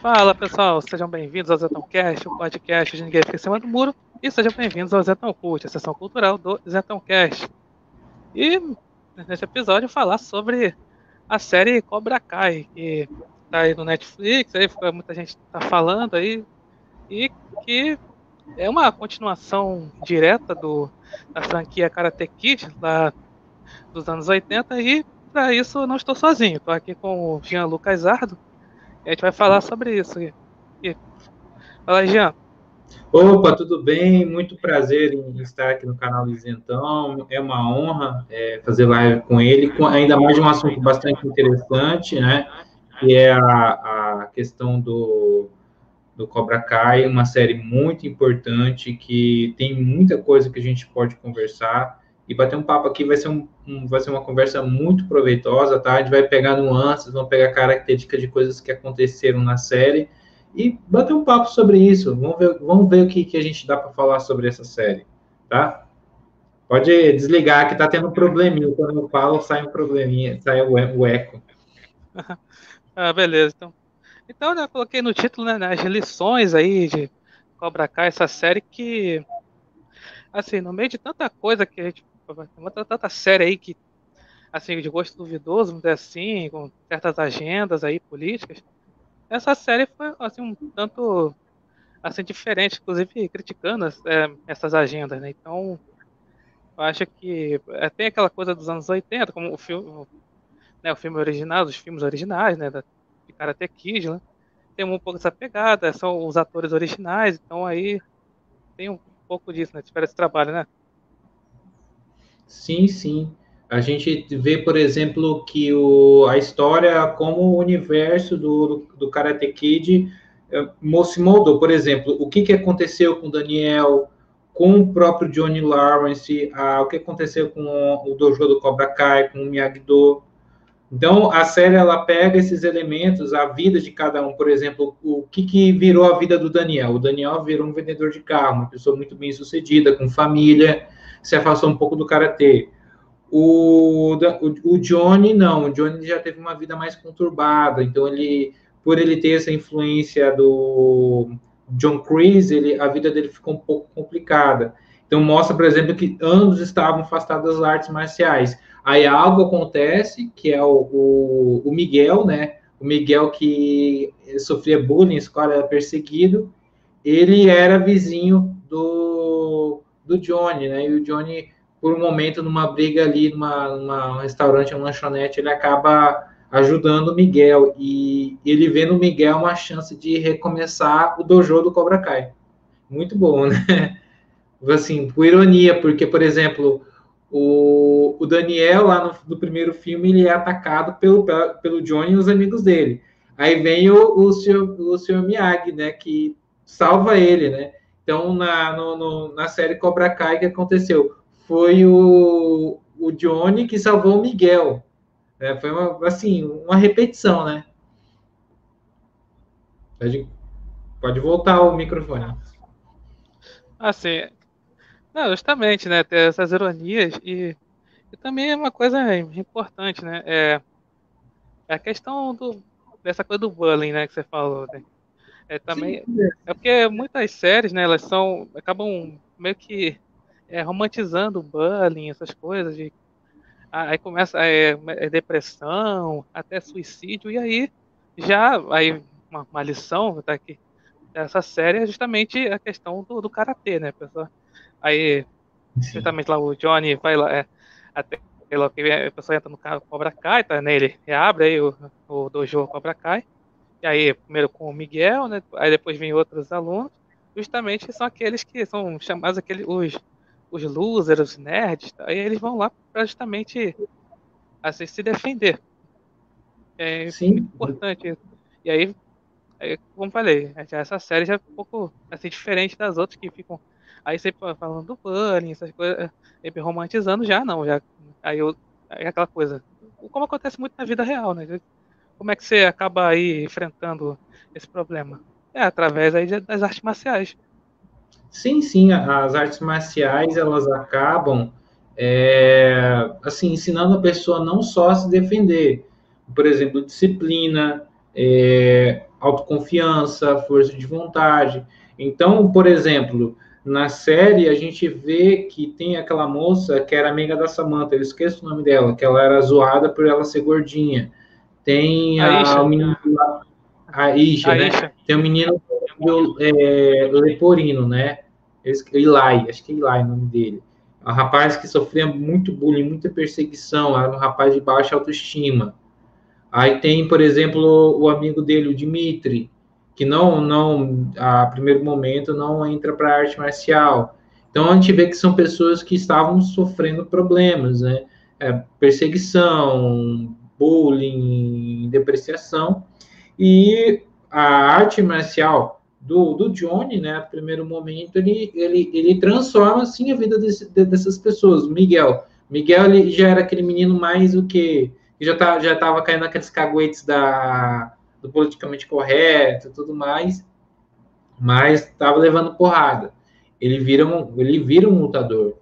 Fala pessoal, sejam bem-vindos ao Zetão Cast, o podcast de Ninguém Fica em Cima do Muro, e sejam bem-vindos ao Zetão Cult, a sessão cultural do Zetão Cast. E nesse episódio falar sobre a série Cobra Kai, que tá aí no Netflix, aí muita gente tá falando aí, e que é uma continuação direta do, da franquia Karate Kid, lá dos anos 80, e para isso não estou sozinho, estou aqui com o Jean Lucas Ardo, e a gente vai falar sobre isso. E, e... Fala, Jean. Opa, tudo bem? Muito prazer em estar aqui no canal do Isentão. É uma honra é, fazer live com ele, com, ainda mais de um assunto bastante interessante, né? Que é a, a questão do, do Cobra Kai, uma série muito importante que tem muita coisa que a gente pode conversar e bater um papo aqui vai ser, um, um, vai ser uma conversa muito proveitosa, tá? A gente vai pegar nuances, vamos pegar características de coisas que aconteceram na série e bater um papo sobre isso. Vamos ver, vamos ver o que, que a gente dá para falar sobre essa série, tá? Pode desligar que tá tendo um probleminha. Quando eu falo, sai um probleminha, sai o, o eco. ah, beleza. Então, então né, coloquei no título, né, as lições aí de Cobra Kai, essa série que, assim, no meio de tanta coisa que a gente tem tanta série aí que, assim, de gosto duvidoso, assim, com certas agendas aí políticas. Essa série foi, assim, um tanto, assim, diferente, inclusive criticando é, essas agendas, né? Então, eu acho que é, tem aquela coisa dos anos 80, como o filme, né, o filme original, os filmes originais, né, da, de Karate Kid, né? Tem um pouco essa pegada, são os atores originais, então aí tem um pouco disso, né? Espera esse trabalho, né? Sim, sim. A gente vê, por exemplo, que o, a história, como o universo do, do, Karate Kid eh, se moldou. Por exemplo, o que, que aconteceu com Daniel, com o próprio Johnny Lawrence, ah, o que aconteceu com o, o dojo do Cobra Kai, com o Miyagi-Do. Então, a série, ela pega esses elementos, a vida de cada um. Por exemplo, o que, que virou a vida do Daniel? O Daniel virou um vendedor de carro, uma pessoa muito bem sucedida, com família, se afastou um pouco do karatê. O, o, Johnny não, o Johnny já teve uma vida mais conturbada, então ele, por ele ter essa influência do John Kreese, ele, a vida dele ficou um pouco complicada. Então mostra, por exemplo, que ambos estavam afastados das artes marciais. Aí algo acontece, que é o, o, o Miguel, né? O Miguel que sofria bullying, escola era perseguido, ele era vizinho do, do Johnny, né? E o Johnny, por um momento, numa briga ali, numa, numa restaurante, uma lanchonete, ele acaba ajudando o Miguel. E ele vê no Miguel uma chance de recomeçar o dojo do Cobra Kai. Muito bom, né? Assim, por ironia, porque, por exemplo, o, o Daniel, lá no, no primeiro filme, ele é atacado pelo, pelo Johnny e os amigos dele. Aí vem o, o, senhor, o senhor Miyagi, né, que salva ele, né? Então, na, no, no, na série Cobra Kai, que aconteceu? Foi o, o Johnny que salvou o Miguel. É, foi uma, assim, uma repetição, né? Pode, pode voltar o microfone. Assim, não, justamente, né? Ter essas ironias e, e também é uma coisa importante, né? É, é a questão do, dessa coisa do bullying, né? Que você falou, né? É também Sim. é porque muitas séries, né, elas são acabam meio que é, romantizando o bullying, essas coisas de aí começa é, é, depressão, até suicídio e aí já aí uma, uma lição tá aqui dessa série é justamente a questão do, do karatê, né, pessoal? Aí justamente lá o Johnny vai lá é, até a pessoa entra no carro Cobra Kai, tá nele, abre aí o, o dojo Cobra Kai e aí, primeiro com o Miguel, né? Aí depois vem outros alunos, justamente são aqueles que são chamados aqueles, os, os losers, os nerds, tá? aí eles vão lá para justamente assim, se defender. É Sim. importante. E aí, aí, como falei, essa série já é um pouco assim, diferente das outras que ficam aí sempre falando do bullying, essas coisas, sempre romantizando, já não, já aí, eu, aí é aquela coisa, como acontece muito na vida real, né? Como é que você acaba aí enfrentando esse problema? É através aí das artes marciais. Sim, sim, as artes marciais elas acabam é, assim ensinando a pessoa não só a se defender, por exemplo, disciplina, é, autoconfiança, força de vontade. Então, por exemplo, na série a gente vê que tem aquela moça que era amiga da Samantha, eu esqueço o nome dela, que ela era zoada por ela ser gordinha. Tem a, a, o menino a Isha, né? Tem o menino é, leporino, né? Eli, acho que é Eli o nome dele. É um rapaz que sofria muito bullying, muita perseguição, era um rapaz de baixa autoestima. Aí tem, por exemplo, o amigo dele, o Dimitri, que não, não, a primeiro momento, não entra para a arte marcial. Então a gente vê que são pessoas que estavam sofrendo problemas, né? É, perseguição, bullying, depreciação. E a arte marcial do, do Johnny, né, no primeiro momento, ele, ele, ele transforma, assim, a vida desse, dessas pessoas. Miguel. Miguel, ele já era aquele menino mais o que... Já, tá, já tava caindo naqueles caguetes da, do politicamente correto tudo mais, mas estava levando porrada. Ele vira, um, ele vira um lutador.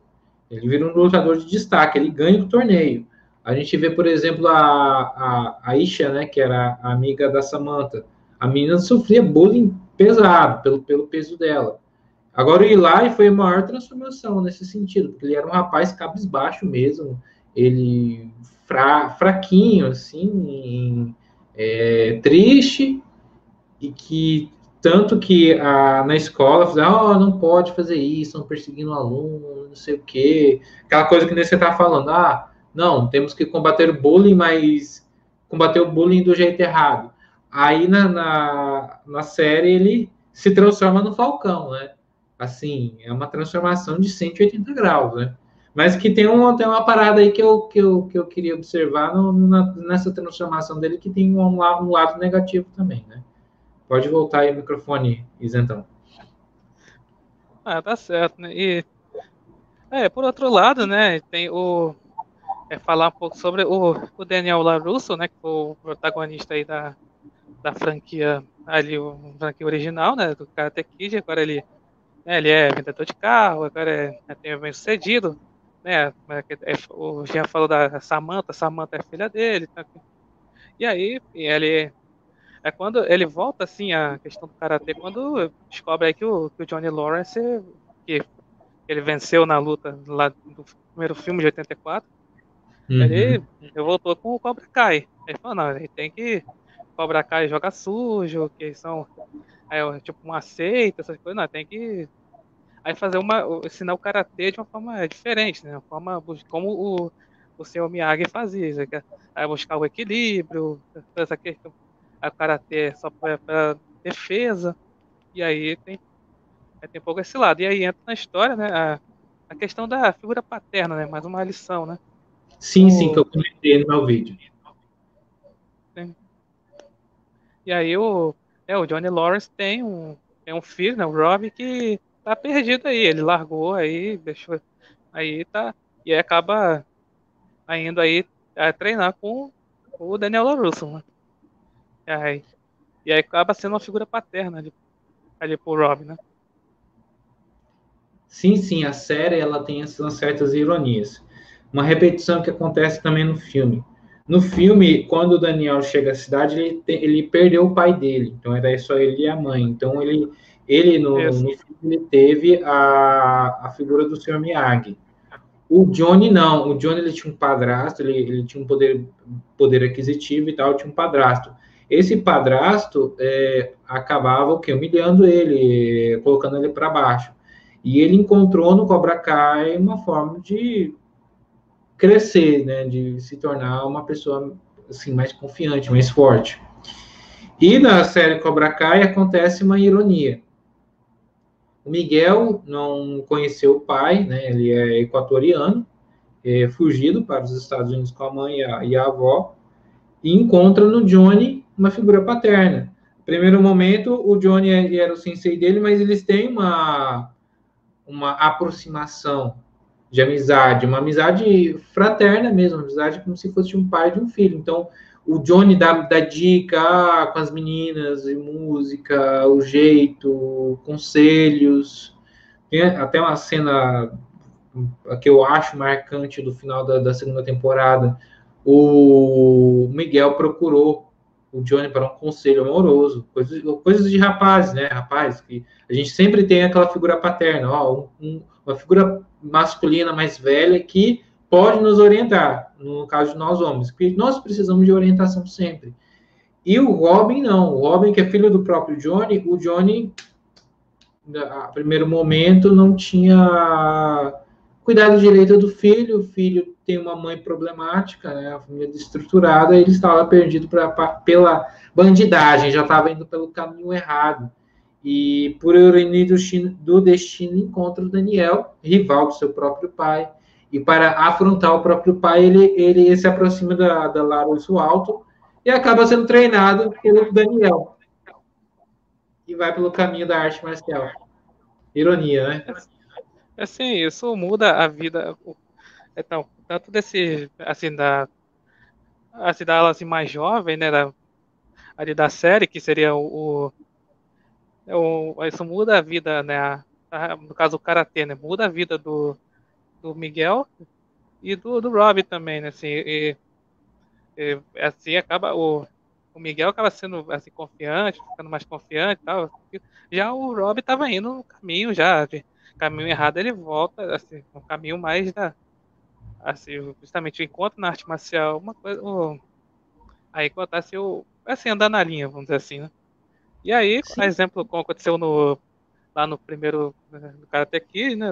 Ele vira um lutador de destaque, ele ganha o torneio. A gente vê, por exemplo, a, a, a Isha, né, que era amiga da Samantha. A menina sofria bullying pesado pelo, pelo peso dela. Agora o Eli foi a maior transformação nesse sentido, porque ele era um rapaz cabisbaixo mesmo, ele fra, fraquinho, assim, é, triste, e que tanto que a, na escola fizeram, oh, não pode fazer isso, estão perseguindo o aluno, não sei o quê. Aquela coisa que nem você está falando, ah, não, temos que combater o bullying, mas combater o bullying do jeito errado. Aí na, na, na série ele se transforma no Falcão, né? Assim, é uma transformação de 180 graus, né? Mas que tem, um, tem uma parada aí que eu, que eu, que eu queria observar no, na, nessa transformação dele, que tem um, um, lado negativo também, né? Pode voltar aí o microfone, Isentão. Ah, tá certo, né? E, é, por outro lado, né, tem o, é, falar um pouco sobre o, o Daniel LaRusso, né, que foi o protagonista aí da, da franquia ali, o franquia original, né, do Karate Kid, agora ele, né, ele é vendedor de carro, agora é, é tem bem sucedido, né, é, é, o Jean falou da Samantha, Samantha é filha dele, tá, e aí ele é quando ele volta assim a questão do karatê quando descobre aí que o, que o Johnny Lawrence que ele venceu na luta lá do primeiro filme de 84 Uhum. Ele, voltou com o Cobra Kai. Ele falou, não, ele tem que. Cobra Kai joga sujo, que são. Aí, tipo, uma seita, essas coisas, não, tem que. Aí fazer uma. ensinar o karatê de uma forma diferente, né? Uma forma. Como o, o senhor Miyagi fazia. Aí buscar o equilíbrio, essa questão. Aí o karatê é só para defesa. E aí tem. Aí tem um pouco esse lado. E aí entra na história, né? A, a questão da figura paterna, né? Mais uma lição, né? Sim, o... sim, que eu comentei no meu vídeo. E aí o, é, o Johnny Lawrence tem um, tem um filho, né, o Rob, que tá perdido aí. Ele largou aí, deixou. Aí tá. E aí acaba indo aí a treinar com o Daniel LaRusso, né? E aí, e aí acaba sendo uma figura paterna ali, ali pro Rob, né? Sim, sim, a série ela tem essas certas ironias. Uma repetição que acontece também no filme. No filme, quando o Daniel chega à cidade, ele, ele perdeu o pai dele. Então era só ele e a mãe. Então ele, ele no, no filme ele teve a, a figura do Sr. Miyagi. O Johnny não. O Johnny ele tinha um padrasto, ele, ele tinha um poder, poder aquisitivo e tal, tinha um padrasto. Esse padrasto é, acabava o quê? humilhando ele, colocando ele para baixo. E ele encontrou no Cobra Kai uma forma de crescer, né, de se tornar uma pessoa assim mais confiante, mais forte. E na série Cobra Kai acontece uma ironia. O Miguel não conheceu o pai, né, ele é equatoriano, é fugido para os Estados Unidos com a mãe e a, e a avó, e encontra no Johnny uma figura paterna. Primeiro momento, o Johnny era o sensei dele, mas eles têm uma, uma aproximação de amizade, uma amizade fraterna mesmo, uma amizade como se fosse um pai de um filho. Então, o Johnny dá, dá dica ah, com as meninas, e música, o jeito, conselhos. Tem até uma cena que eu acho marcante do final da, da segunda temporada. O Miguel procurou o Johnny para um conselho amoroso, coisas, coisas de rapazes, né? Rapaz, que a gente sempre tem aquela figura paterna, ó, um, uma figura masculina mais velha que pode nos orientar, no caso de nós homens, porque nós precisamos de orientação sempre. E o Robin não, o Robin que é filho do próprio Johnny, o Johnny, a primeiro momento, não tinha cuidado direito do filho, o filho tem uma mãe problemática, né, a família destruturada, ele estava perdido pra, pra, pela bandidagem, já estava indo pelo caminho errado. E por ironia do do destino encontra o Daniel, rival do seu próprio pai, e para afrontar o próprio pai, ele, ele se aproxima da, da Lara Alto e acaba sendo treinado pelo Daniel. E vai pelo caminho da arte marcial. Ironia, né? Assim, isso muda a vida. Então, tanto desse, assim, da, assim, da assim, mais jovem, né, da, ali da série, que seria o, o isso muda a vida, né, no caso o Karatê, né, muda a vida do, do Miguel e do, do Rob também, né, assim, e, e, assim acaba, o, o Miguel acaba sendo, assim, confiante, ficando mais confiante tal, já o Rob estava indo no caminho já, de caminho errado, ele volta, assim, no caminho mais da, assim, justamente o encontro na arte marcial, uma coisa, o, aí acontece o, assim, andar na linha, vamos dizer assim, né? E aí, Sim. por exemplo, como aconteceu no, lá no primeiro, né, no Karate Kid, né?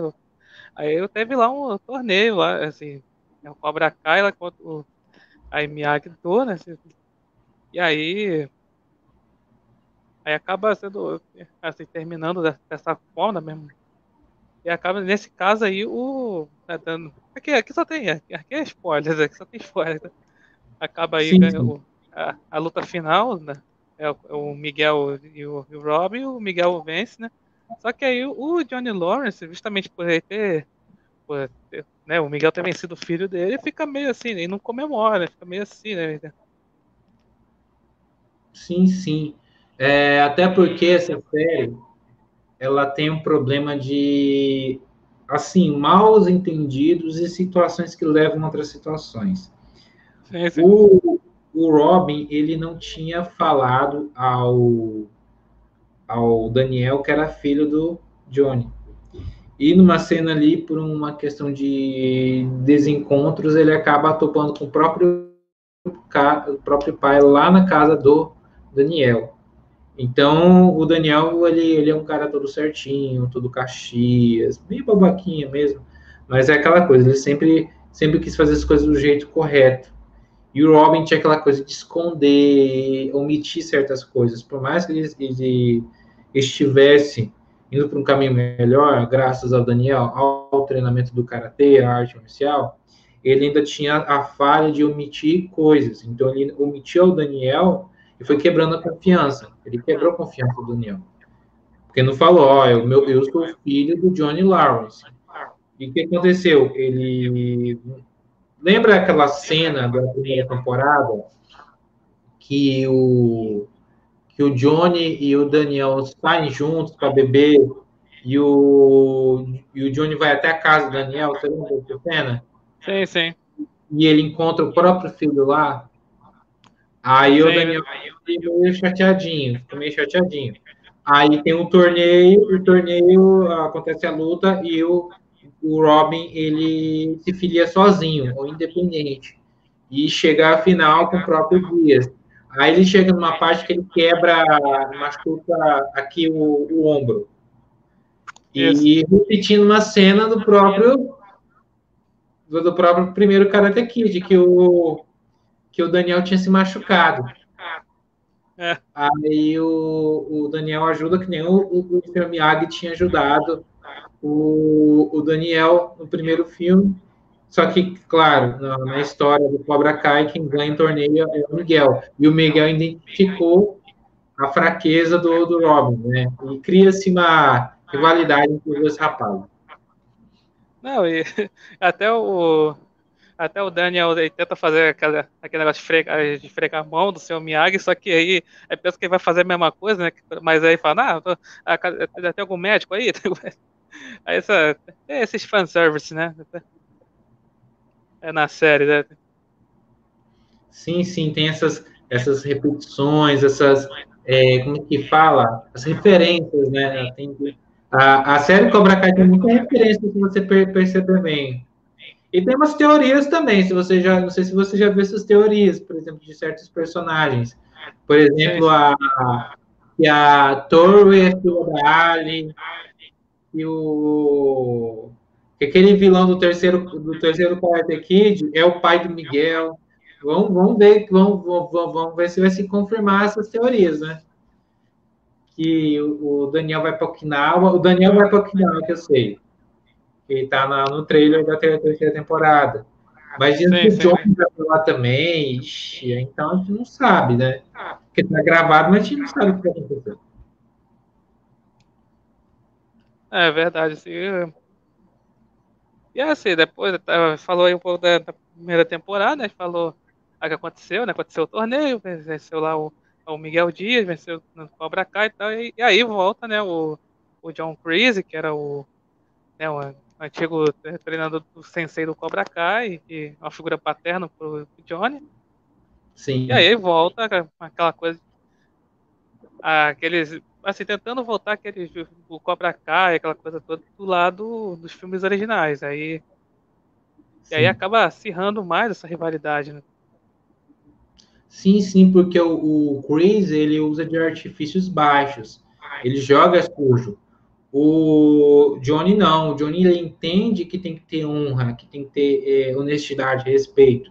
Aí eu teve lá um torneio lá, assim, o Cobra Kai lá contra o a Miyagi-Do, né? Assim, e aí aí acaba sendo assim terminando dessa forma mesmo e acaba, nesse caso aí, o. Tá dando, aqui, aqui só tem. Aqui, aqui é spoiler, aqui só tem spoiler. Né? Acaba aí sim, sim. O, a, a, luta final, né? É o, é o Miguel e o, e o Rob, e o Miguel vence, né? Só que aí o Johnny Lawrence, justamente por ele ter. Por ter né, o Miguel ter vencido o filho dele, fica meio assim, ele não comemora, fica meio assim, né? Sim, sim. É, até porque essa série ela tem um problema de assim maus entendidos e situações que levam a outras situações. Sim, sim. O, o Robin ele não tinha falado ao ao Daniel que era filho do Johnny. E numa cena ali, por uma questão de desencontros, ele acaba topando com o próprio, o próprio pai lá na casa do Daniel. Então, o Daniel, ele, ele é um cara todo certinho, todo caxias, bem babaquinha mesmo, mas é aquela coisa, ele sempre, sempre quis fazer as coisas do jeito correto. E o Robin tinha aquela coisa de esconder, omitir certas coisas, por mais que ele, ele estivesse indo para um caminho melhor, graças ao Daniel, ao treinamento do karatê, à arte marcial, ele ainda tinha a falha de omitir coisas. Então ele omitiu ao Daniel e foi quebrando a confiança. Ele quebrou a confiança do Daniel. Porque não falou, ó, eu, meu, eu sou filho do Johnny Lawrence. E o que aconteceu? Ele. Lembra aquela cena da primeira temporada que o, que o Johnny e o Daniel saem juntos para beber e o, e o Johnny vai até a casa do Daniel? Você lembra dessa cena? Sim, sim. E ele encontra o próprio filho lá. Aí sim. o Daniel ficou meio chateadinho, ficou meio chateadinho. Aí tem um torneio, o torneio acontece a luta e o, o Robin ele se filia sozinho, ou independente, e chega à final com o próprio Dias. Aí ele chega numa parte que ele quebra, machuca aqui o, o ombro. E repetindo uma cena do próprio do próprio primeiro Karate Kid, que o, que o Daniel tinha se machucado. É. Aí o, o Daniel ajuda, que nem o, o, o Miyagi tinha ajudado o, o Daniel no primeiro filme. Só que, claro, na, na, história do Cobra Kai, quem ganha em torneio é o Miguel. E o Miguel identificou a fraqueza do, do Robin, né? E cria-se uma rivalidade entre os dois rapazes. Não, e até o, até o Daniel ele tenta fazer aquela, aquele negócio de fregar, de fregar a mão do seu Miyagi, só que aí é pensa que ele vai fazer a mesma coisa, né? Mas aí fala, ah, tô, ah tem algum médico aí? Essa, é esses fanservice, né? É na série, né? Sim, sim, tem essas, essas repetições, essas, é, como que fala? As referências, né? Tem, a, a série Cobra Kai tem muita referência, se você perceber bem. E tem umas teorias também, se você já, não sei se você já viu essas teorias, por exemplo, de certos personagens. Por exemplo, a, que a Torre é filha da Ali, e o que aquele vilão do terceiro do terceiro Karate Kid é o pai do Miguel. Vamos, vamos ver, vamos, vamos, vamos ver se vai se confirmar essas teorias, né? Que o, o Daniel vai para Okinawa, o Daniel vai para Okinawa, que eu sei. Ele tá na, no trailer da terceira temporada. Mas diz que o John vai para lá também, ixi, então a gente não sabe, né? Porque tá gravado, mas a gente não sabe o que vai acontecer. É verdade, sim. E assim, depois falou aí um pouco da, da primeira temporada, né? Falou o que aconteceu, né? Aconteceu o torneio, venceu lá o, o Miguel Dias, venceu no Cobra Kai e tal. E, e, aí volta, né, o, o John Creasy, que era o, né, o antigo treinador do sensei do Cobra Kai, e uma figura paterna pro Johnny. Sim. E aí volta aquela coisa, aqueles, assim, tentando voltar aqueles, o Cobra Kai, aquela coisa toda do lado dos filmes originais. Aí, e aí acaba acirrando mais essa rivalidade, né? Sim, sim, porque o, o Chris, ele usa de artifícios baixos. Ele joga sujo. O Johnny não. O Johnny ele entende que tem que ter honra, que tem que ter é, honestidade, respeito.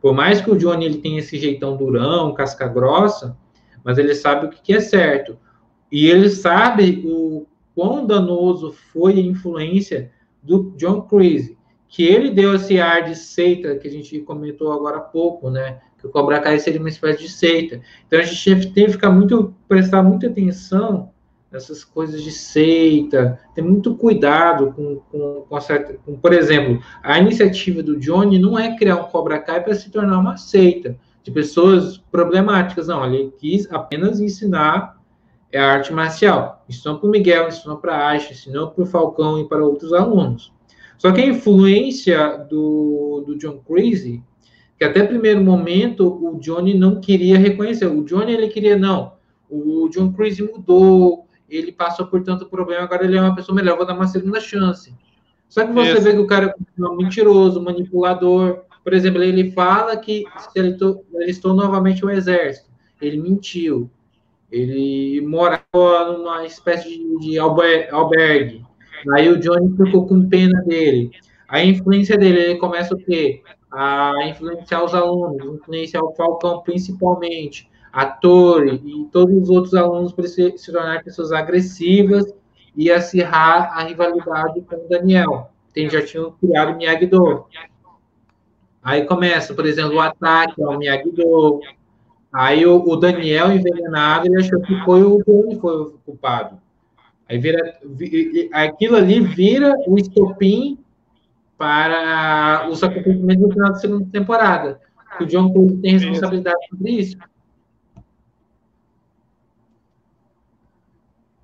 Por mais que o Johnny ele tenha esse jeitão durão, casca grossa, mas ele sabe o que, que é certo. E ele sabe o quão danoso foi a influência do John Crazy, que ele deu esse ar de seita que a gente comentou agora há pouco, né? que o Cobra Kai seria uma espécie de seita. Então a gente tem que ficar muito, prestar muita atenção nessas coisas de seita, ter muito cuidado com, com, com, certa, com, por exemplo, a iniciativa do Johnny não é criar um Cobra Kai para se tornar uma seita de pessoas problemáticas, não, ele quis apenas ensinar a arte marcial, ensinou para o Miguel, ensinou para a Aisha, ensinou para o Falcão e para outros alunos. Só que a influência do, do John Crazy que até primeiro momento o Johnny não queria reconhecer. O Johnny ele queria não. O John Cruise mudou, ele passou por tanto problema, agora ele é uma pessoa melhor, vou dar uma segunda chance. Só que você Isso. vê que o cara é um mentiroso, manipulador. Por exemplo, ele fala que ele estou novamente o exército. Ele mentiu. Ele morava numa espécie de, de albergue. Aí o Johnny ficou com pena dele. A influência dele, ele começa o quê? a influenciar os alunos, influenciar o Falcão principalmente, a Torre e todos os outros alunos para se, se tornar pessoas agressivas e acirrar a rivalidade com o Daniel. Tem, já tinham criado o Miyagi-Do. Aí começa, por exemplo, o ataque ao Miyagi-Do. Aí o, o, Daniel envenenado, ele achou que foi o Dani foi o culpado. Aí vira, aquilo ali vira o estopim para os acontecimentos no final da segunda temporada. O John Cruise tem responsabilidade sobre isso.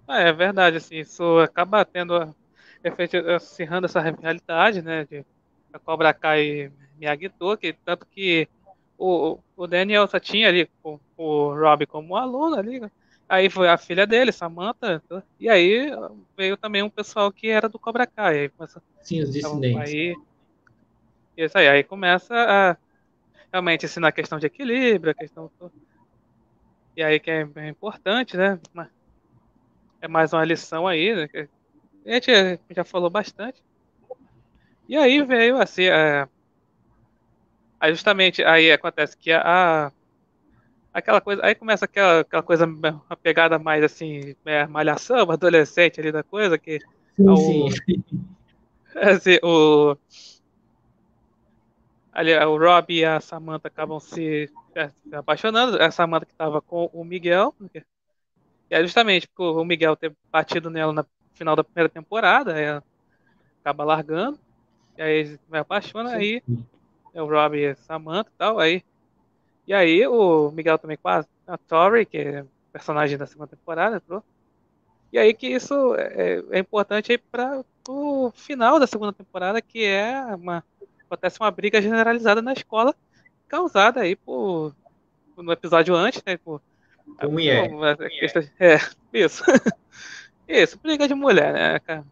Ah, é verdade, assim, isso acaba tendo efeito, acirrando essa realidade, né, de a Cobra Kai Miyagi-Do, que tanto que o, o Daniel só tinha ali o, o Rob como aluno ali, aí foi a filha dele, Samantha, e aí veio também um pessoal que era do Cobra Kai, aí começa, Sim, os então, dissidentes. Aí, isso aí, aí começa a realmente ensinar a questão de equilíbrio, a questão. E aí que é, importante, né? É mais uma lição aí, né? A gente já falou bastante. E aí veio assim. Aí justamente aí acontece que a, aquela coisa, aí começa aquela, aquela coisa, uma pegada mais assim, é, malhação, adolescente ali da coisa, que sim, o, sim. Assim, o, ali, o Rob e a Samantha acabam se, é, se apaixonando. A Samantha que estava com o Miguel. E é justamente por o Miguel ter batido nela no final da primeira temporada, ela acaba largando. E aí eles se apaixonam, aí é o Rob e a Samantha e tal. Aí, e aí o Miguel também com a, Tori, que é personagem da segunda temporada, entrou. E aí que isso é, é importante aí para o final da segunda temporada, que é uma acontece uma briga generalizada na escola causada aí por no episódio antes, né? Pô, com mulher. É, isso. isso, briga de mulher, né?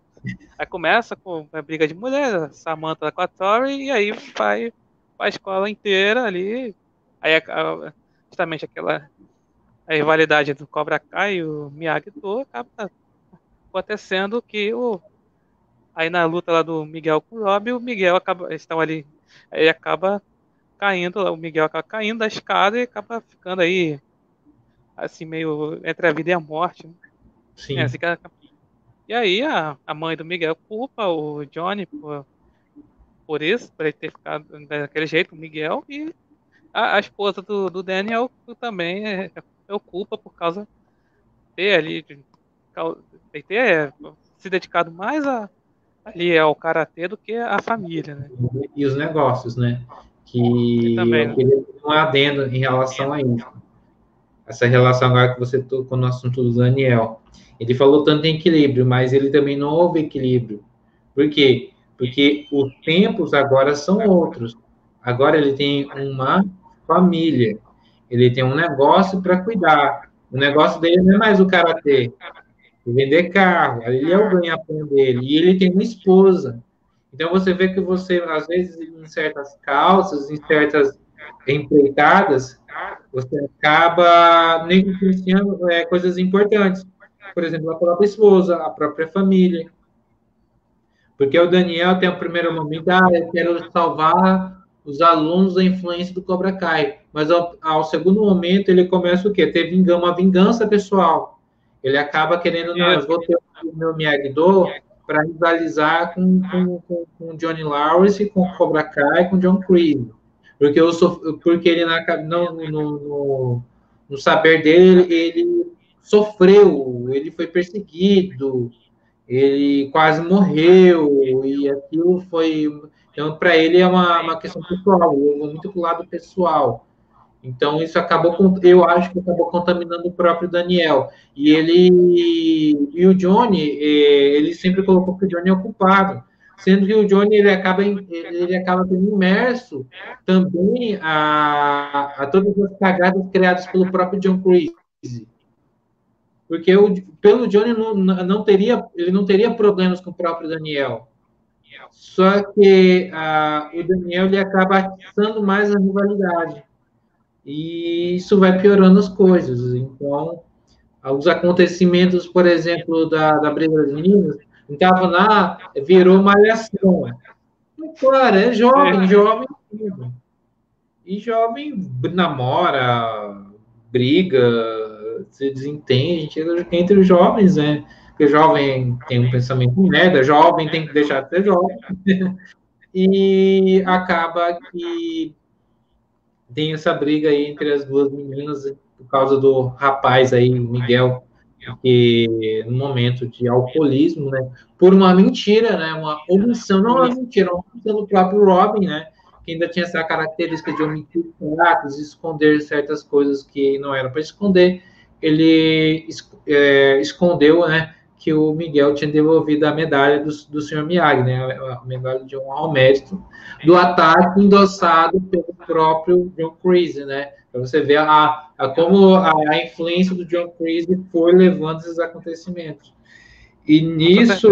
Aí começa com a briga de mulher, Samantha com a Tori, e aí vai a escola inteira ali. Aí justamente aquela a rivalidade do Cobra Kai e o Miyagi-Do acaba acontecendo que o aí na luta lá do Miguel com o Rob, o Miguel acaba estão ali, aí acaba caindo, o Miguel acaba caindo da escada e acaba ficando aí assim meio entre a vida e a morte. Né? Sim. É, assim, e aí a, a mãe do Miguel culpa o Johnny por, por isso, por ele ter ficado daquele jeito, o Miguel, e a, a esposa do, do Daniel também é, é culpa por causa de ter ali de, de ter é, se dedicado mais a, ali ao karatê do que a família, né? E os negócios, né? Que também, eu queria um adendo em relação a isso. Essa relação agora que você tocou no assunto do Daniel. Ele falou tanto em equilíbrio, mas ele também não houve equilíbrio. Por quê? Porque os tempos agora são outros. Agora ele tem uma família, ele tem um negócio para cuidar. O negócio dele não é mais o karatê, é vender carro, ele é o ganha-pão dele, e ele tem uma esposa. Então você vê que você, às vezes, em certas calças, em certas empreitadas, você acaba negligenciando é, coisas importantes por exemplo, a própria esposa, a própria família. Porque o Daniel tem o primeiro momento, ah, eu quero salvar os alunos da influência do Cobra Kai. Mas ao, ao segundo momento ele começa o quê? Ter vingança, uma vingança pessoal. Ele acaba querendo, não, eu vou ter o meu Miyagi-Do para rivalizar com, com, com, com Johnny Lawrence, com Cobra Kai, com John Creed. Porque, eu sou, porque ele, na, no, no, no, no saber dele, ele sofreu, ele foi perseguido, ele quase morreu, e aquilo foi. Então, para ele é uma, uma questão pessoal, muito pro lado pessoal. Então, isso acabou, eu acho que acabou contaminando o próprio Daniel. E ele, e o Johnny, eh, ele sempre colocou que o Johnny é o culpado, sendo que o Johnny ele acaba, ele acaba sendo imerso também a, a todas as cagadas criadas pelo próprio John Creasy porque o, pelo Johnny não, não teria, ele não teria problemas com o próprio Daniel. Só que a, o Daniel ele acaba atiçando mais a rivalidade. E isso vai piorando as coisas. Então, os acontecimentos, por exemplo, da, da briga das meninas, estavam lá, virou malhação. Claro, é jovem, é. jovem. E jovem namora, briga, se desentende entre os jovens, né? Porque jovem tem um pensamento merda, jovem tem que deixar de ser jovem. e acaba que tem essa briga aí entre as duas meninas por causa do rapaz aí, Miguel, que no momento de alcoolismo, né, por uma mentira, né, uma omissão, não é mentira, uma omissão do próprio Robin, né, que ainda tinha essa característica de omitir fatos, esconder certas coisas que não eram para esconder, ele é, escondeu, né, que o Miguel tinha devolvido a medalha do, do senhor Miyagi, né, a medalha de um ao mérito do ataque endossado pelo próprio John Creasy, né, para você ver a, a como a, a, influência do John Creasy foi levando esses acontecimentos. E nisso,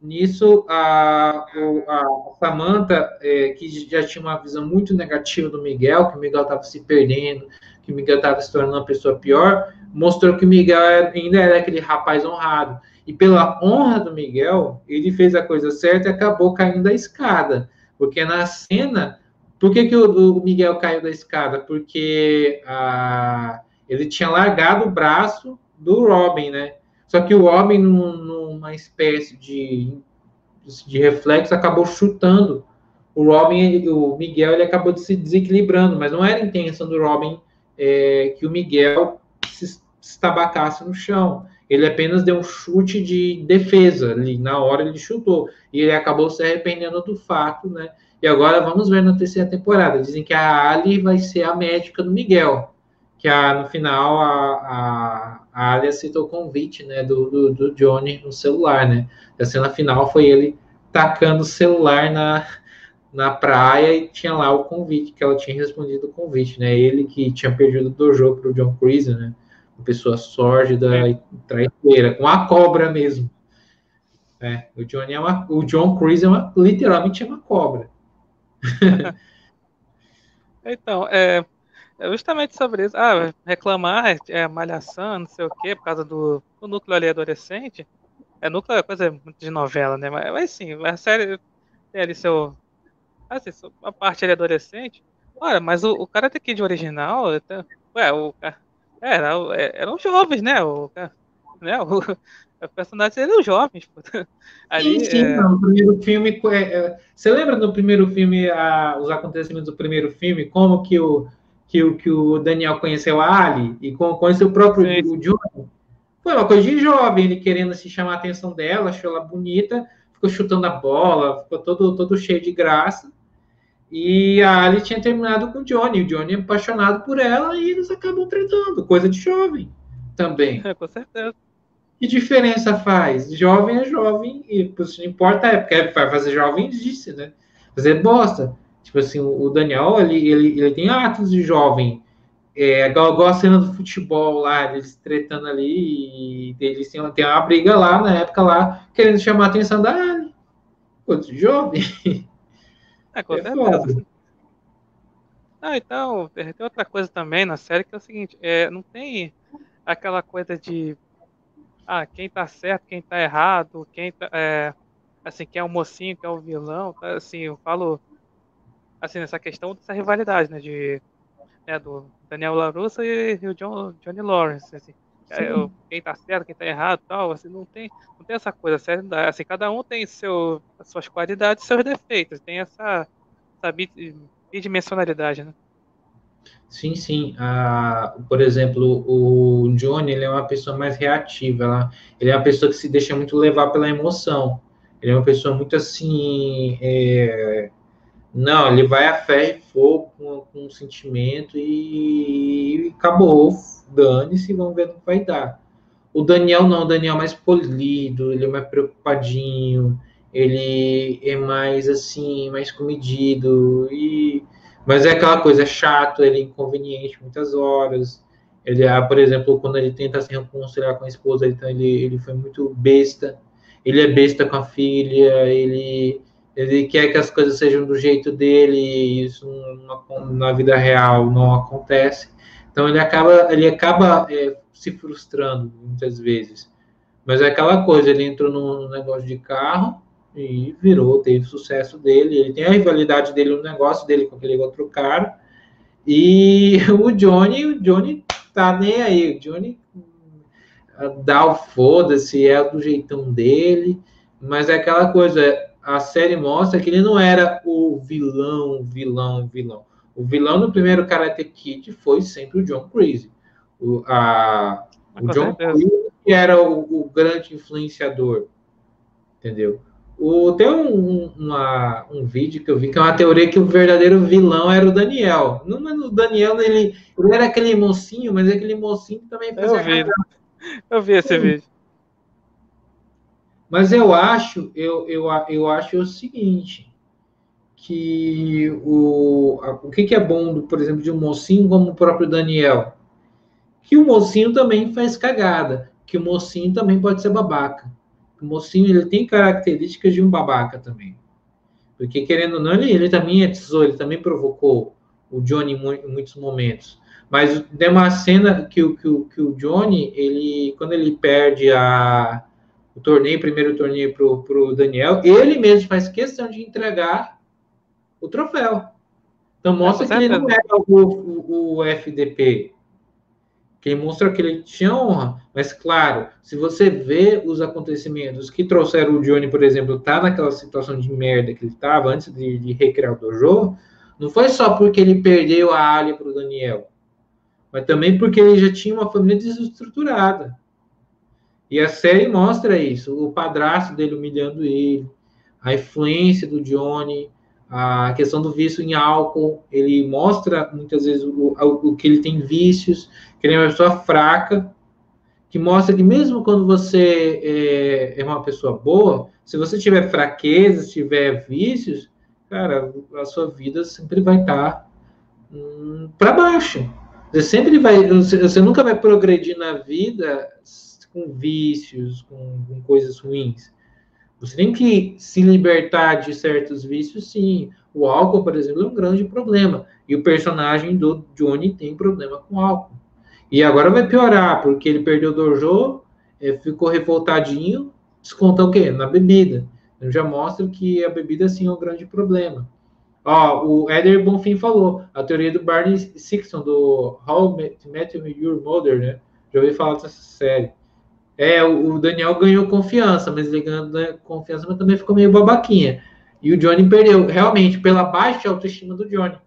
nisso a, a Samantha, é, que já tinha uma visão muito negativa do Miguel, que o Miguel estava se perdendo, que Miguel estava se tornando uma pessoa pior, mostrou que Miguel ainda era aquele rapaz honrado. E pela honra do Miguel, ele fez a coisa certa e acabou caindo da escada. Porque na cena. Por que, que o, o Miguel caiu da escada? Porque ele tinha largado o braço do Robin, né? Só que o Robin, num, numa espécie de, de reflexo, acabou chutando. O Robin, o Miguel, ele acabou se desequilibrando, mas não era a intenção do Robin é, que o Miguel se estabacasse no chão. Ele apenas deu um chute de defesa ali, na hora ele chutou. E ele acabou se arrependendo do fato, né? E agora vamos ver na terceira temporada. Dizem que a Ali vai ser a médica do Miguel. Que a, no final a, a, a Ali aceitou o convite né, do, do, do Johnny no celular, né? A cena final foi ele tacando o celular na, na praia e tinha lá o convite, que ela tinha respondido o convite, né? Ele que tinha perdido o dojo para o John Creasy, né? Uma pessoa sórdida é. e traiçoeira, com a cobra mesmo. É, o Johnny é uma, o John Creasy é uma, literalmente é uma cobra. então, é, é, justamente sobre isso. Ah, reclamar, é malhação, não sei o quê, por causa do, do núcleo ali adolescente. É núcleo é coisa muito de novela, né? Mas, mas sim, a série tem ali seu. Assim, a parte ali adolescente. Olha, mas o, o Karate Kid original. Ué, o. Era, eram jovens, né? O, né? O, os personagens eram jovens. Pô. Ali, sim, sim, é... no primeiro filme. É, é, você lembra no primeiro filme, a, os acontecimentos do primeiro filme, como que o que o, que o Daniel conheceu a Ali e conheceu o próprio o Johnny. Foi uma coisa de jovem, ele querendo se chamar a atenção dela, achou ela bonita, ficou chutando a bola, ficou todo, todo cheio de graça. E a Ali tinha terminado com o Johnny, o Johnny é apaixonado por ela e eles acabam tratando, coisa de jovem também. É, com certeza. Que diferença faz? Jovem é jovem, e não importa a época, vai fazer jovem disse, né? Fazer bosta. Tipo assim, o Daniel, ele, ele, ele tem atos de jovem. É, igual, igual a cena do futebol lá, eles tretando ali, e eles têm, tem uma briga lá, na época lá, querendo chamar a atenção da Ali. Quanto jovem. É, com é certeza. Ah, então, tem outra coisa também na série que é o seguinte, é, não tem aquela coisa de ah, quem tá certo, quem tá errado, quem tá, é, assim, quem é o mocinho, quem é o vilão, tá, assim, eu falo assim, nessa questão dessa rivalidade, né, de, né, do Daniel LaRussa e, e o John, Johnny Lawrence, assim, é, quem tá certo, quem tá errado, tal, assim, não tem, não tem essa coisa, assim, cada um tem seu, as suas qualidades, seus defeitos, tem essa, essa bidimensionalidade, né. Sim, sim. Ah, por exemplo, o Johnny ele é uma pessoa mais reativa. ele é uma pessoa que se deixa muito levar pela emoção. Ele é uma pessoa muito assim. É, não, ele vai a fé e fogo com, com sentimento e, e acabou. Dane-se, vamos ver o que vai dar. O Daniel não, o Daniel é mais polido, ele é mais preocupadinho, ele é mais assim, mais comedido, e mas é aquela coisa, é chato, ele é inconveniente muitas horas. Ele, é, por exemplo, quando ele tenta se reconciliar com a esposa, então ele, ele foi muito besta. Ele é besta com a filha, ele ele quer que as coisas sejam do jeito dele, e isso na vida real não acontece. Então ele acaba, ele acaba é, se frustrando muitas vezes. Mas é aquela coisa, ele entrou num negócio de carro e virou, teve sucesso dele. Ele tem a rivalidade dele no negócio dele com aquele outro cara. E o Johnny, o Johnny tá nem aí. O Johnny dá o foda-se, é do jeitão dele. Mas é aquela coisa, a série mostra que ele não era o vilão, vilão, vilão. O vilão no primeiro Karate Kid foi sempre o John Crazy. O, a, o John Crazy era o, o, grande influenciador, entendeu? O, tem um, uma, um vídeo que eu vi que é uma teoria que o verdadeiro vilão era o Daniel. Não, o Daniel, ele, ele era aquele mocinho, mas aquele mocinho também fazia... Eu vi, eu vi esse vídeo. Mas eu acho, eu, eu, eu acho o seguinte, que o, o que, que é bom, por exemplo, de um mocinho como o próprio Daniel? Que o mocinho também faz cagada, que o mocinho também pode ser babaca. O mocinho ele tem características de um babaca também. Porque, querendo ou não, ele, ele também atizou, ele também provocou o Johnny em muitos momentos. Mas tem uma cena que, que, que o Johnny, ele, quando ele perde a, o torneio, o primeiro torneio para o Daniel, ele mesmo faz questão de entregar o troféu. Então mostra que ele não é o, o, FDP. Que mostra que ele tinha honra. Mas, claro, se você vê os acontecimentos que trouxeram o Johnny, por exemplo, tá naquela situação de merda que ele estava antes de, de recriar o dojo, não foi só porque ele perdeu a área para o Daniel, mas também porque ele já tinha uma família desestruturada. E a série mostra isso, o padrasto dele humilhando ele, a influência do Johnny, a questão do vício em álcool, ele mostra muitas vezes o, o, que ele tem vícios, que ele é uma pessoa fraca, que mostra que mesmo quando você é, é uma pessoa boa, se você tiver fraquezas, tiver vícios, cara, a sua vida sempre vai estar tá, hum, para baixo. Você sempre vai, você nunca vai progredir na vida com vícios, com, com coisas ruins. Você tem que se libertar de certos vícios, sim. O álcool, por exemplo, é um grande problema. E o personagem do Johnny tem problema com álcool. E agora vai piorar, porque ele perdeu o dojo, é, ficou revoltadinho, desconta o quê? Na bebida. Então já mostra que a bebida, sim, é um grande problema. Ó, o Eder Bonfim falou, a teoria do Barney Sixton, do How Met Your Mother, né? Já ouvi falar dessa série. É, o Daniel ganhou confiança, mas ele ganhou né, confiança, mas também ficou meio babaquinha. E o Johnny perdeu, realmente, pela baixa autoestima do Johnny.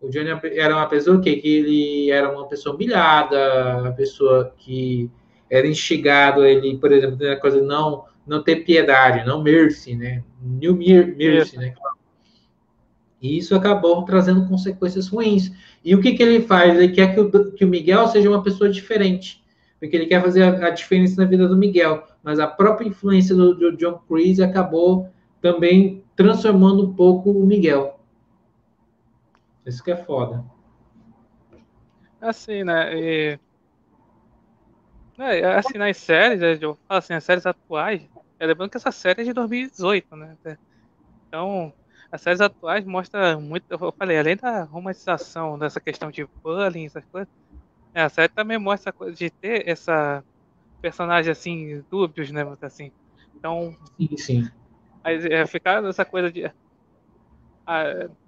O Johnny era uma pessoa que, que ele era uma pessoa humilhada, uma pessoa que era instigado, ele, por exemplo, a coisa de não, não ter piedade, não mercy, né? New mercy, né? E isso acabou trazendo consequências ruins. E o que, que ele faz? Ele quer que o, que o Miguel seja uma pessoa diferente porque ele quer fazer a, a diferença na vida do Miguel. Mas a própria influência do, do John Creasy acabou também transformando um pouco o Miguel. Isso que é foda. Assim, né? E... É, assim, nas séries, né, eu falo assim, as séries atuais, é, lembrando que essa série é de 2018, né? Então, as séries atuais mostram muito, eu falei, além da romantização dessa questão de bullying, essas coisas, é, a série também mostra a coisa de ter essa personagem assim, dúbios, né? Assim. Então. Sim, sim. Aí é, ficar essa coisa de.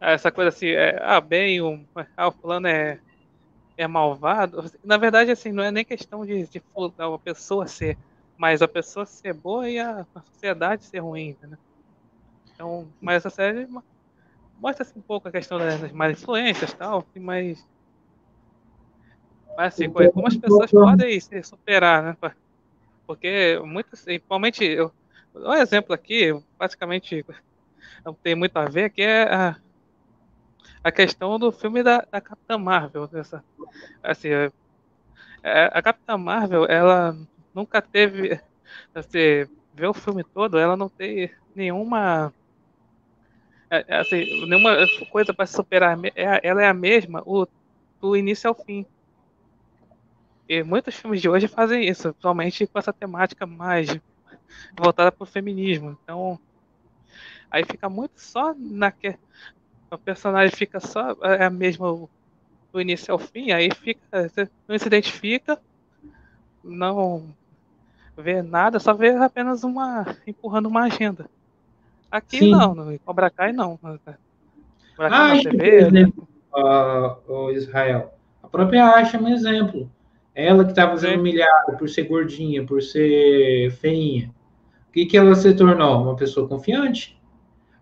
essa coisa assim, é, ah, bem, o, ah, o fulano é, é malvado. Na verdade, assim, não é nem questão de, de uma pessoa ser, mas a pessoa ser boa e a, a sociedade ser ruim, né? Então, mas essa série mostra assim, um pouco a questão das mais influências e tal, mas mas assim, como as pessoas podem se superar, né? Porque muitas, principalmente, eu, um exemplo aqui, basicamente não tem muito a ver, que é a, a questão do filme da, da Capitã Marvel. Dessa, assim, é, é a Capitã Marvel, ela nunca teve, assim, ver o filme todo, ela não tem nenhuma é, assim, nenhuma coisa para superar. Ela é a mesma o, do início ao fim. E muitos filmes de hoje fazem isso, principalmente com essa temática mais voltada para o feminismo. Então, aí fica muito só na que o personagem fica só é a mesma do início ao fim, aí fica, não se identifica, não vê nada, só vê apenas uma empurrando uma agenda. Aqui Sim. não, no Cobra Kai não. Cobra Kai ah, TV, né? uh, Israel. A própria Asha é um exemplo. Ela que estava sendo humilhada por ser gordinha, por ser feinha. O que, que ela se tornou? Uma pessoa confiante.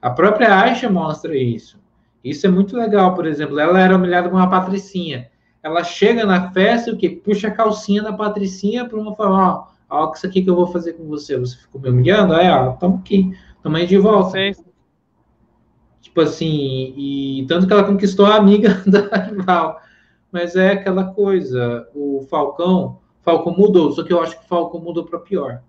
A própria Aisha mostra isso. Isso é muito legal, por exemplo. Ela era humilhada por uma patricinha. Ela chega na festa e o que? Puxa a calcinha da patricinha para uma falar, ó, ó, isso aqui que eu vou fazer com você. Você ficou me humilhando? Aí, ó, tamo aqui. Tamo aí de volta. Sim. Tipo assim, e tanto que ela conquistou a amiga da rival mas é aquela coisa, o Falcão, Falcão mudou, só que eu acho que o Falcão mudou para pior.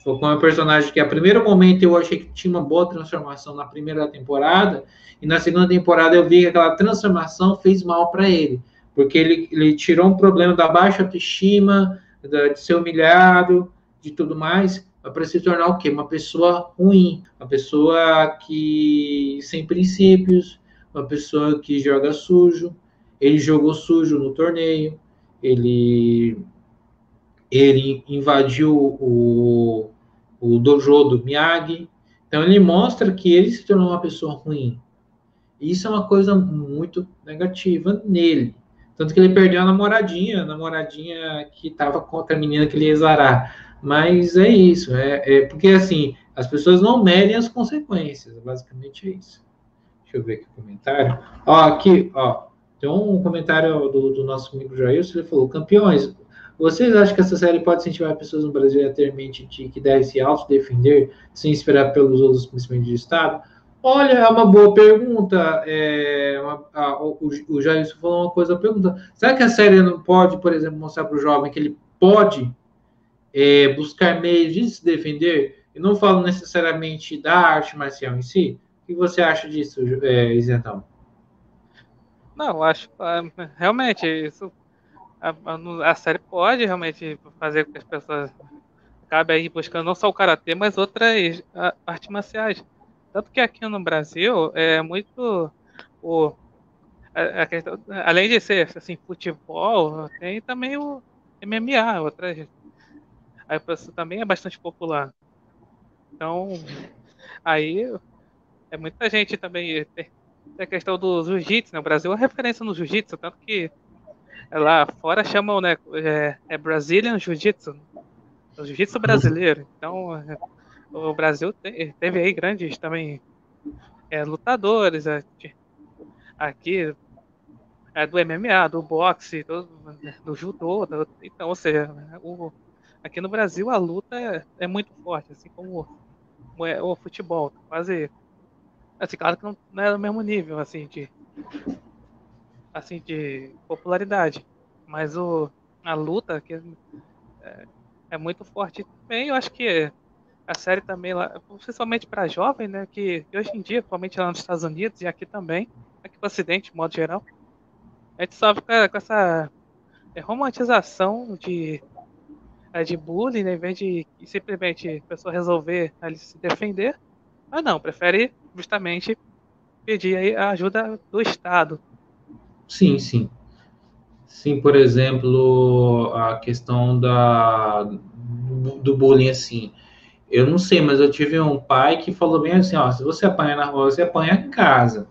O Falcão é um personagem que, a primeiro momento, eu achei que tinha uma boa transformação na primeira temporada, e na segunda temporada eu vi que aquela transformação fez mal para ele, porque ele, ele tirou um problema da baixa autoestima, de ser humilhado, de tudo mais, para se tornar o quê? Uma pessoa ruim, uma pessoa que sem princípios, uma pessoa que joga sujo, ele jogou sujo no torneio, ele, ele invadiu o, o dojo do Miyagi. Então, ele mostra que ele se tornou uma pessoa ruim. Isso é uma coisa muito negativa nele. Tanto que ele perdeu a namoradinha, a namoradinha que estava contra a menina que ele ia. Mas é isso, é, é, porque assim, as pessoas não medem as consequências, basicamente é isso. Deixa eu ver aqui o comentário. Ó, aqui, ó, tem um comentário do, do nosso amigo Jailson, ele falou, campeões, vocês acham que essa série pode incentivar pessoas no Brasil a ter mente de que deve se autodefender sem esperar pelos outros conhecimentos de Estado? Olha, é uma boa pergunta. É uma, a, o, o Jailson falou uma coisa, pergunta. Será que a série não pode, por exemplo, mostrar para o jovem que ele pode é, buscar meios de se defender? Eu não falo necessariamente da arte marcial em si, que você acha disso, é, Isentão? Não, acho ah, realmente isso a, a, série pode realmente fazer com que as pessoas acabem aí buscando não só o karatê, mas outras artes marciais. Tanto que aqui no Brasil é muito o a, a questão, além de ser assim futebol, tem também o MMA, outras aí também é bastante popular. Então, aí é muita gente também tem a questão do jiu-jitsu, né? O Brasil é referência no jiu-jitsu, tanto que lá fora chamam, né, é, é Brazilian Jiu-Jitsu, o jiu-jitsu brasileiro. Então, é, o Brasil te, teve aí grandes também é, lutadores é, aqui é, do MMA, do boxe, do, do judô, do, então, ou seja, o, aqui no Brasil a luta é, é muito forte, assim como o, é, o futebol, quase assim, claro que não, não é do mesmo nível assim de assim de popularidade, mas o a luta que é, é muito forte também, eu acho que a série também lá, principalmente para jovem, né, que, hoje em dia, principalmente lá nos Estados Unidos e aqui também, aqui no Ocidente, de modo geral, a gente sofre com, essa é, romantização de é, de bullying, né, em vez de simplesmente a pessoa resolver ali, se defender, mas não, prefere justamente pedir a ajuda do Estado. Sim, sim. Sim, por exemplo, a questão da, do, do bullying, assim, eu não sei, mas eu tive um pai que falou bem assim, ó, se você apanha na rua, você apanha em casa.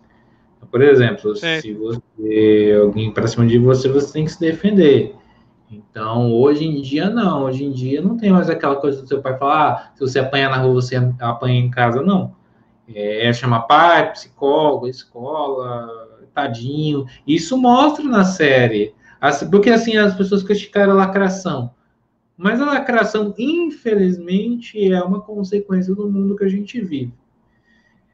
Por exemplo, é. se você alguém para cima de você, você tem que se defender. Então, hoje em dia, não. Hoje em dia, não tem mais aquela coisa do seu pai falar, ah, se você apanha na rua, você apanha em casa, não. É, é chamar pai, psicólogo, escola, tadinho. Isso mostra na série. Porque, assim, as pessoas criticaram a lacração. Mas a lacração, infelizmente, é uma consequência do mundo que a gente vive.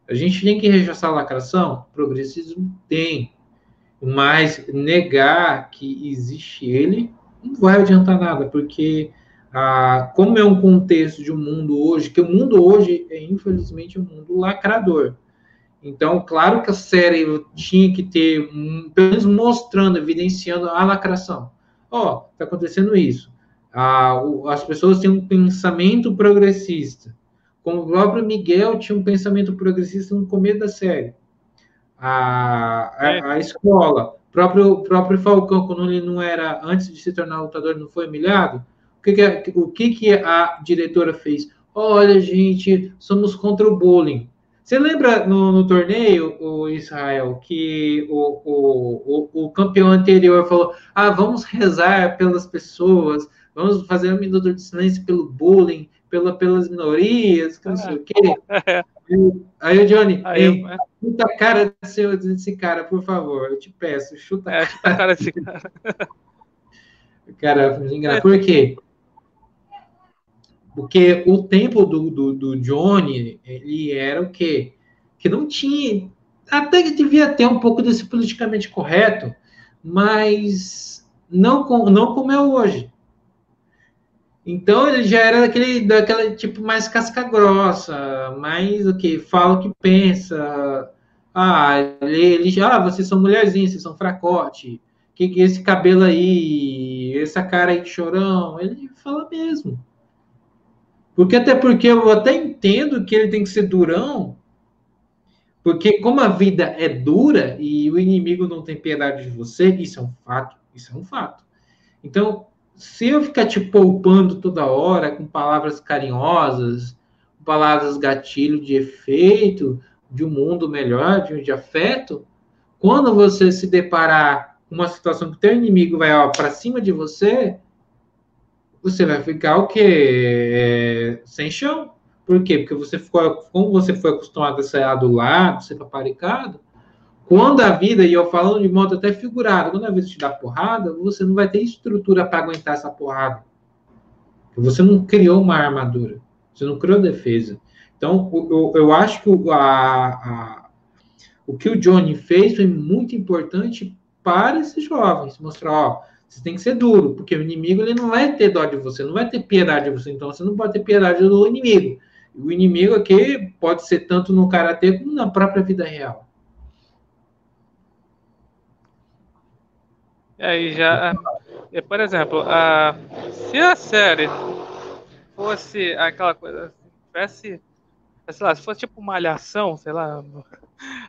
A gente tem que rechaçar a lacração? Progressismo tem. Mas negar que existe ele não vai adiantar nada, porque ah, como é um contexto de um mundo hoje, que o mundo hoje é infelizmente um mundo lacrador. Então, claro que a série tinha que ter, pelo menos mostrando, evidenciando a lacração. Ó, oh, está acontecendo isso. Ah, o, as pessoas têm um pensamento progressista. Como o próprio Miguel tinha um pensamento progressista no começo da série. A, a, a escola, próprio, próprio Falcão, quando ele não era, antes de se tornar lutador, não foi humilhado? O que, que, o que, que a diretora fez? Olha, gente, somos contra o bullying. Você lembra no, no torneio, o Israel, que o, o, o, o, campeão anterior falou: ah, vamos rezar pelas pessoas, vamos fazer um minuto de silêncio pelo bullying, pela, pelas minorias, que não sei o quê. Aí o Johnny, aí, ei, chuta a cara desse, desse cara, por favor, eu te peço, chuta é, a cara desse cara. cara, engraçado. Por quê? Porque o tempo do, do, do, Johnny, ele era o quê? Que não tinha. Até que devia ter um pouco desse politicamente correto, mas não, com, não como é hoje. Então ele já era daquele, daquela tipo mais casca grossa, mais o que fala o que pensa. Ah, ele, já, ah, vocês são mulherzinhas, vocês são fracote. Que, que esse cabelo aí, essa cara aí de chorão, ele fala mesmo. Porque até porque eu até entendo que ele tem que ser durão, porque como a vida é dura e o inimigo não tem piedade de você, isso é um fato, isso é um fato. Então, se eu ficar te poupando toda hora com palavras carinhosas, palavras gatilho de efeito, de um mundo melhor, de, de afeto, quando você se deparar com uma situação que teu inimigo vai para cima de você, você vai ficar o quê? É, sem chão. Por quê? Porque você ficou, como você foi acostumado a ser adulado, ser paparicado, quando a vida, e eu falando de modo até figurado, quando a vida te dá porrada, você não vai ter estrutura para aguentar essa porrada. Você não criou uma armadura, você não criou defesa. Então, eu, eu acho que a, a, o que o Johnny fez foi muito importante para esses jovens, mostrar, ó, você tem que ser duro, porque o inimigo ele não vai ter dó de você, não vai ter piedade de você, então você não pode ter piedade do inimigo. O inimigo aqui pode ser tanto no karatê como na própria vida real. Aí já, por exemplo, a, se a série fosse aquela coisa, tivesse, sei lá, se fosse tipo uma alhação, sei lá,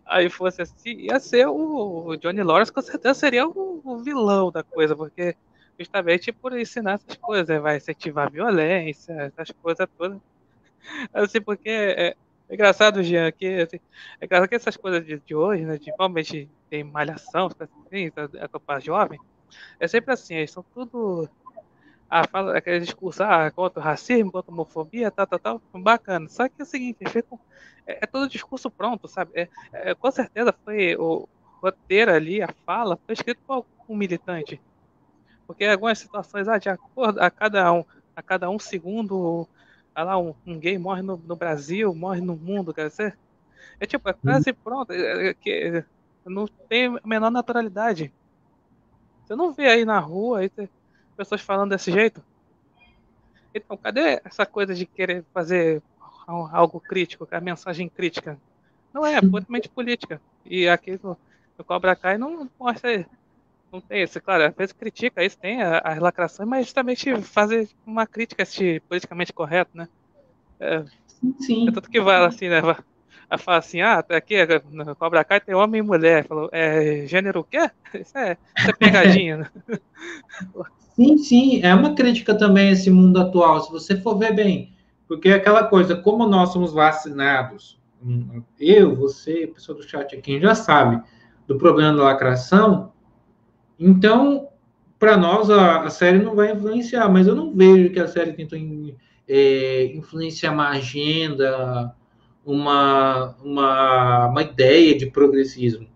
aí fosse assim, ia ser o Johnny Lawrence, com certeza seria o, vilão da coisa, porque justamente por ensinar essas coisas, vai incentivar violência, essas coisas todas. Assim, porque é, é engraçado, Jean, que assim, é engraçado que essas coisas de, de hoje, né, de tem malhação, assim, a copa jovem, é sempre assim, eles são tudo ah, fala aquele discurso ah, contra o racismo, contra a homofobia, tal, tal, tal, bacana. Só que é o seguinte, é, é todo discurso pronto, sabe? É, é, com certeza foi o roteiro ali, a fala, foi escrito por um militante. Porque algumas situações, ah, de acordo a cada um, a cada um segundo, ah lá, um, um gay morre no, no, Brasil, morre no mundo, quer dizer. É tipo, é quase uhum. pronto, é, é, que não tem a menor naturalidade. Você não vê aí na rua aí, pessoas falando desse jeito. Então, cadê essa coisa de querer fazer algo crítico, a mensagem crítica? Não é, é puramente política. E aqui no, no Cobra Kai não mostra não tem isso, claro, às vezes critica isso, tem as lacrações, mas justamente fazer uma crítica este politicamente correto, né? É, sim, É tudo que vai assim, né? Vai falar assim, ah, tá aqui no Cobra Kai tem homem e mulher. Falou, é gênero o quê? Isso é, isso é pegadinha, né? Sim, sim, é uma crítica também esse mundo atual, se você for ver bem. Porque é aquela coisa, como nós somos vacinados, eu, você, pessoa do chat aqui, já sabe do problema da lacração, então, para nós, a, a, série não vai influenciar, mas eu não vejo que a série tentou é, influenciar uma agenda, uma, uma, uma ideia de progressismo.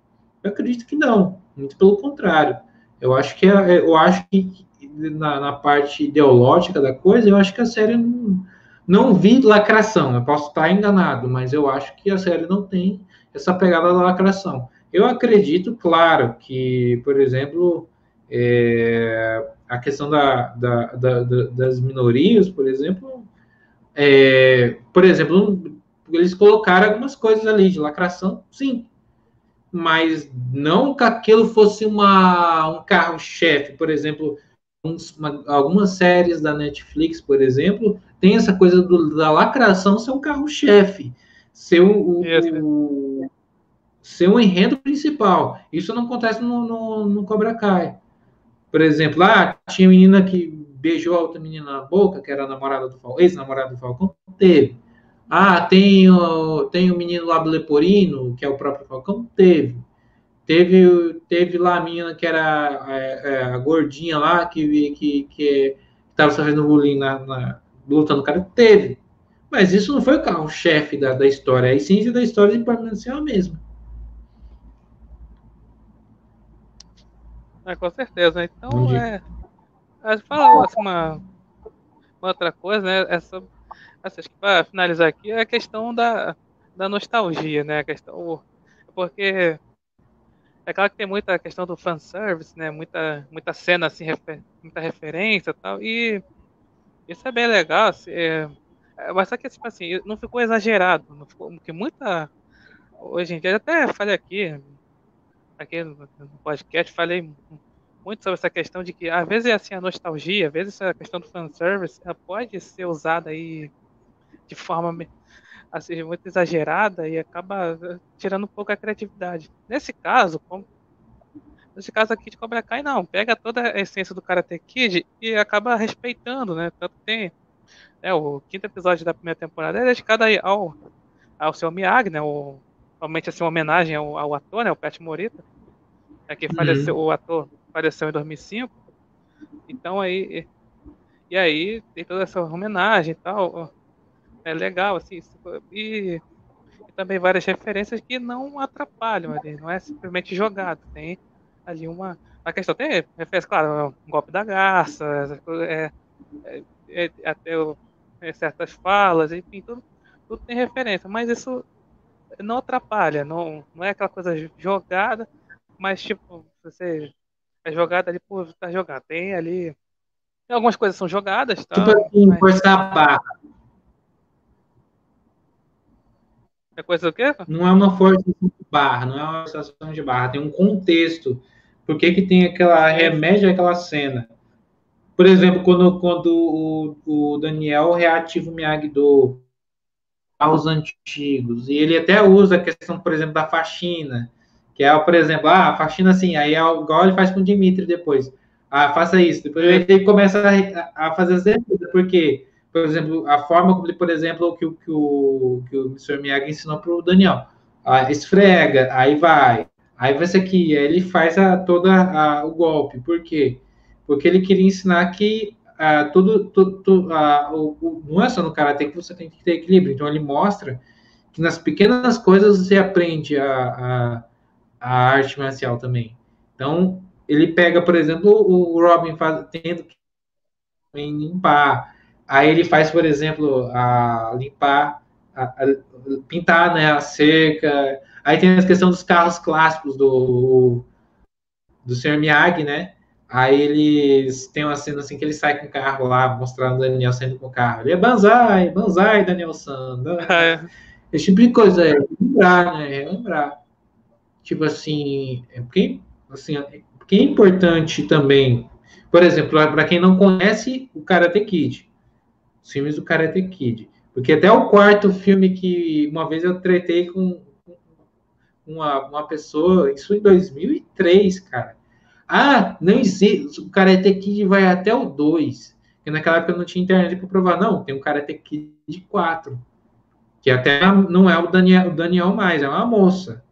Eu acredito que não, muito pelo contrário. Eu acho que, é, eu acho que na, na, parte ideológica da coisa, eu acho que a série não, não vi lacração. Eu posso estar enganado, mas eu acho que a série não tem essa pegada da lacração. Eu acredito, claro, que, por exemplo, é, a questão da, da, da, das minorias, por exemplo, é, por exemplo, eles colocaram algumas coisas ali de lacração, sim, mas não que aquilo fosse uma, um carro-chefe, por exemplo, uns, uma, algumas séries da Netflix, por exemplo, tem essa coisa do, da lacração ser um carro-chefe, ser o, o, ser um enredo principal. Isso não acontece no, no, no Cobra Kai. Por exemplo, ah, tinha menina que beijou a outra menina na boca, que era a namorada do Falcão, ex-namorada do Falcão, teve. Ah, tem o, tem o menino lá Leporino, que é o próprio Falcão, teve. Teve, teve lá a menina que era é, é, a gordinha lá, que que, que estava fazendo bullying na, na, lutando cara, teve. Mas isso não foi o carro-chefe da, da história. A essência da história de permanecer a mesma. É, com certeza. Então, é. Fala assim, uma, uma outra coisa, né? Essa, assim, acho que para finalizar aqui é a questão da, da nostalgia, né? A questão. Porque é claro que tem muita questão do fanservice, né? Muita, muita cena, assim, refer, muita referência e tal. E isso é bem legal, assim, é, é, mas só que, tipo assim, não ficou exagerado. Não ficou, porque muita. Hoje em dia, até falei aqui, aqui no, no podcast, falei muito sobre essa questão de que, às vezes, é assim, a nostalgia, às vezes, essa questão do fanservice, ela pode ser usada aí de forma assim, muito exagerada e acaba eh, tirando um pouco a criatividade. Nesse caso, como, nesse caso aqui de Cobra Kai, não, pega toda a essência do Karate Kid e acaba respeitando, né? Tanto tem né, o quinto episódio da primeira temporada é dedicado aí ao, ao seu Miyagi, né? O, realmente assim, uma homenagem ao, ao ator, né? O Pat Morita, é que faleceu, uhum. o ator faleceu em 2005. Então aí e aí tem toda essa homenagem e tal é legal, assim, e, e, também várias referências que não atrapalham ali, não é simplesmente jogado, tem ali uma. A questão tem referência, claro, um golpe da garça, é, é, é, até é, certas falas, enfim, tudo, tudo tem referência, mas isso não atrapalha, não, não é aquela coisa jogada, mas tipo, você é jogada ali por estar tá jogado. Tem ali. Algumas coisas são jogadas. Tá, tipo assim, mas... forçar a barra. É coisa do quê? Não é uma forçação de barra, não é uma forçação de barra, tem um contexto. Por que, que tem aquela remédio aquela cena? Por exemplo, quando, quando o, o Daniel reativa o Miyagi-Do aos antigos, e ele até usa a questão, por exemplo, da faxina, que é, por exemplo, ah, a faxina assim, aí é igual ele faz com o Dimitri depois. Ah, faça isso. Depois ele começa a, a fazer as porque, por exemplo, a forma como ele, por exemplo, que, que, o, que o Mr. Miyagi ensinou para o Daniel. Ah, esfrega, aí vai. Aí vai ser aqui, aí ele faz a, toda a, o golpe. Por quê? Porque ele queria ensinar que ah, tudo, tudo, tudo ah, o, o, é no karatê que você tem que ter equilíbrio. Então ele mostra que nas pequenas coisas você aprende a, a a arte marcial também. Então, ele pega, por exemplo, o Robin faz, tendo que limpar. Aí ele faz, por exemplo, a limpar, a, a, pintar né, a cerca. Aí tem a questão dos carros clássicos do, do Sr. Miyagi, né? Aí eles tem uma cena assim que ele sai com o carro lá, mostrando o Daniel saindo com o carro. Ele é Banzai, Banzai, Daniel San. É. Esse tipo de coisa, é lembrar, né? É lembrar tipo assim, é porque, assim, é, porque é importante também, por exemplo, para quem não conhece o Karate Kid, os filmes do Karate Kid, porque até o quarto filme que uma vez eu tretei com uma, uma pessoa, isso em 2003, cara. Ah, não existe, o Karate Kid vai até o 2, porque naquela época não tinha internet para provar, não, tem um Karate Kid 4, que até não é o Daniel, o Daniel mais, é uma moça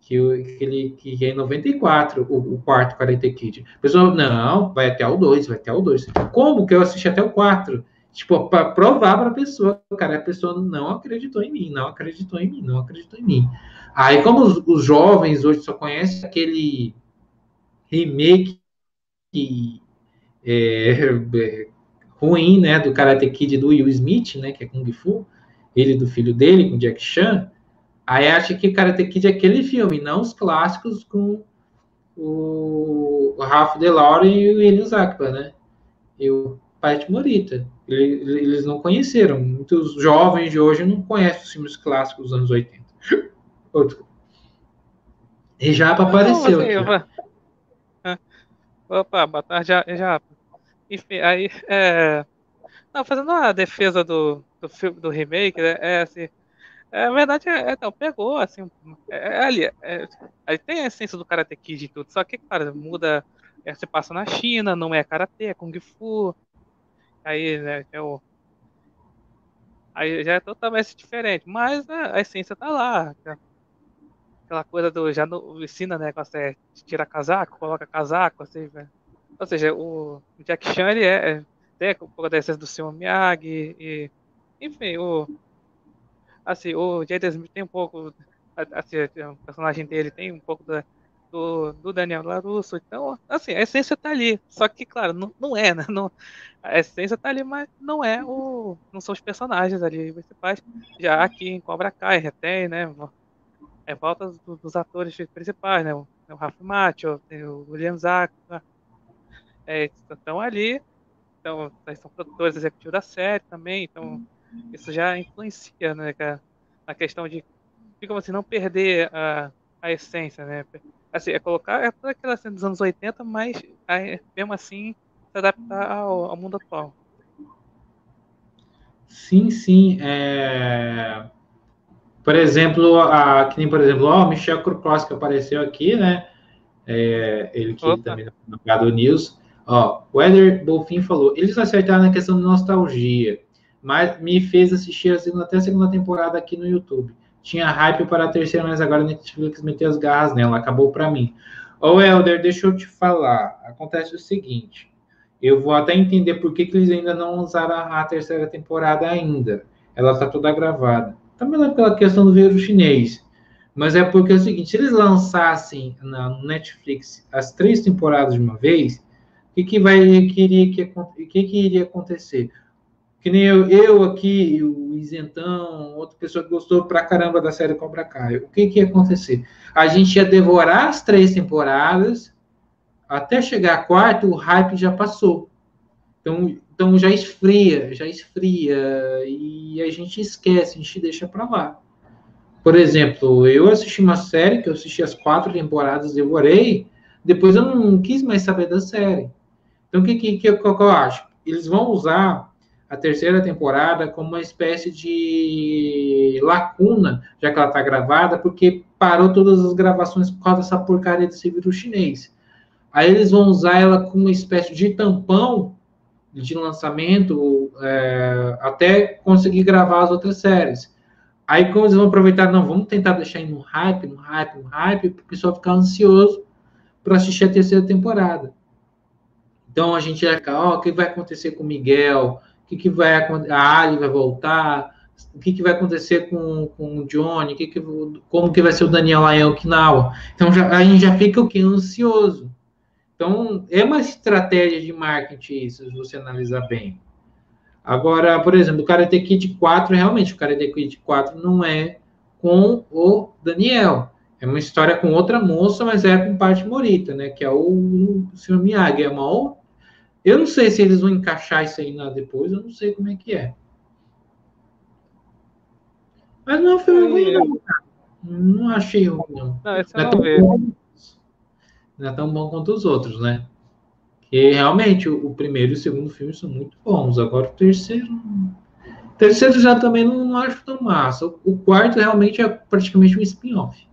que, que, ele, que é em 94, o, o quarto Karate Kid. A pessoa, não, vai até o 2, vai até o 2. Como que eu assisti até o 4? Tipo, para provar para a pessoa, cara, a pessoa não acreditou em mim, não acreditou em mim, não acreditou em mim. Aí, como os, os jovens hoje só conhecem aquele remake é, é, ruim, né, do Karate Kid do Will Smith, né, que é Kung Fu, ele do filho dele, com Jack Chan, Aí acha que Karate Kid é aquele filme, não os clássicos com o, o Ralph DeLauren e o William Zakpa, né? E o Pat Morita. Eles não conheceram. Muitos jovens de hoje não conhecem os filmes clássicos dos anos 80. Outro. E Japa apareceu. Não, assim. Opa, boa tarde, Japa. Enfim, aí, é... Não, fazendo a defesa do, do filme, do remake, né, é assim, é, a verdade é, é não, pegou, assim, é, é ali, é, aí tem a essência do Karate Kid e tudo, só que, cara, muda, é, você passa na China, não é Karate, é Kung Fu, aí, né, é o... Aí já é totalmente diferente, mas né, a essência tá lá, aquela coisa do, já no, ensina, né, quando você tira casaco, coloca casaco, assim, né? ou seja, o Jack Chan, ele é, tem um pouco da essência do Sr. Miyagi, e, enfim, o assim, o Jaden Smith tem um pouco, assim, o personagem dele tem um pouco da, do, do Daniel Larusso, então, assim, a essência tá ali, só que, claro, não, não é, né, não, a essência tá ali, mas não é o, não são os personagens ali principais, já aqui em Cobra Kai, retém, né, é volta dos, atores principais, né, o, o Macchio, tem o William Zaka, é, estão ali, então, são produtores executivos da série também, então isso já influencia, né, cara, na questão de, como assim, não perder a, a essência, né? Assim, é colocar é toda aquela cena dos anos 80, mas aí, mesmo assim se adaptar ao, ao mundo atual. Sim, sim. É... Por exemplo, a, que nem, por exemplo, ó, o Michel Krukowski que apareceu aqui, né? É, ele que Opa. também é do News. Ó, o Eder Bolfin falou, eles acertaram na questão de nostalgia mas me fez assistir a segunda, até a segunda temporada aqui no YouTube. Tinha hype para a terceira, mas agora a Netflix meteu as garras nela, acabou para mim. Ô, Helder, deixa eu te falar. Acontece o seguinte: eu vou até entender por que, que eles ainda não usaram a terceira temporada ainda. Ela está toda gravada. Também é pela questão do vírus chinês. Mas é porque é o seguinte: se eles lançassem na Netflix as três temporadas de uma vez, o que, que, vai, que, que, que, que iria acontecer? Que nem eu, eu aqui, o Isentão, outra pessoa que gostou pra caramba da série Cobra Kai. O que, que ia acontecer? A gente ia devorar as três temporadas, até chegar a quarta, o hype já passou. Então, então já esfria, já esfria, e a gente esquece, a gente deixa para lá. Por exemplo, eu assisti uma série que eu assisti as quatro temporadas, devorei, depois eu não quis mais saber da série. Então, o que, que, que, eu, que eu acho? Eles vão usar a terceira temporada como uma espécie de lacuna, já que ela está gravada, porque parou todas as gravações por causa dessa porcaria desse vírus chinês. Aí eles vão usar ela como uma espécie de tampão de lançamento é, até conseguir gravar as outras séries. Aí, como eles vão aproveitar, não, vamos tentar deixar no hype, no hype, no hype, para o pessoal ficar ansioso para assistir a terceira temporada. Então, a gente vai ficar, ó, oh, o que vai acontecer com o Miguel? O que, que vai acontecer? A Ali vai voltar? O que, que vai acontecer com, com o Johnny? Que que, como que vai ser o Daniel lá em Okinawa? Então, já, a gente já fica o quê? Ansioso. Então, é uma estratégia de marketing isso, se você analisar bem. Agora, por exemplo, o Karate Kid 4, realmente, o Karate Kid 4 não é com o Daniel. É uma história com outra moça, mas é com parte Morita, né? Que é o, o Sr. Miyagi. É uma Eu não sei se eles vão encaixar isso aí lá depois, eu não sei como é que é. Mas não é um filme ruim, não. Não achei ruim, não. Não, esse não é tão bom não é tão bom quanto os outros, né? Que realmente o, o, primeiro e o segundo filme são muito bons. Agora o terceiro. O terceiro já também não, não acho tão massa. O, o, quarto realmente é praticamente um spin-off.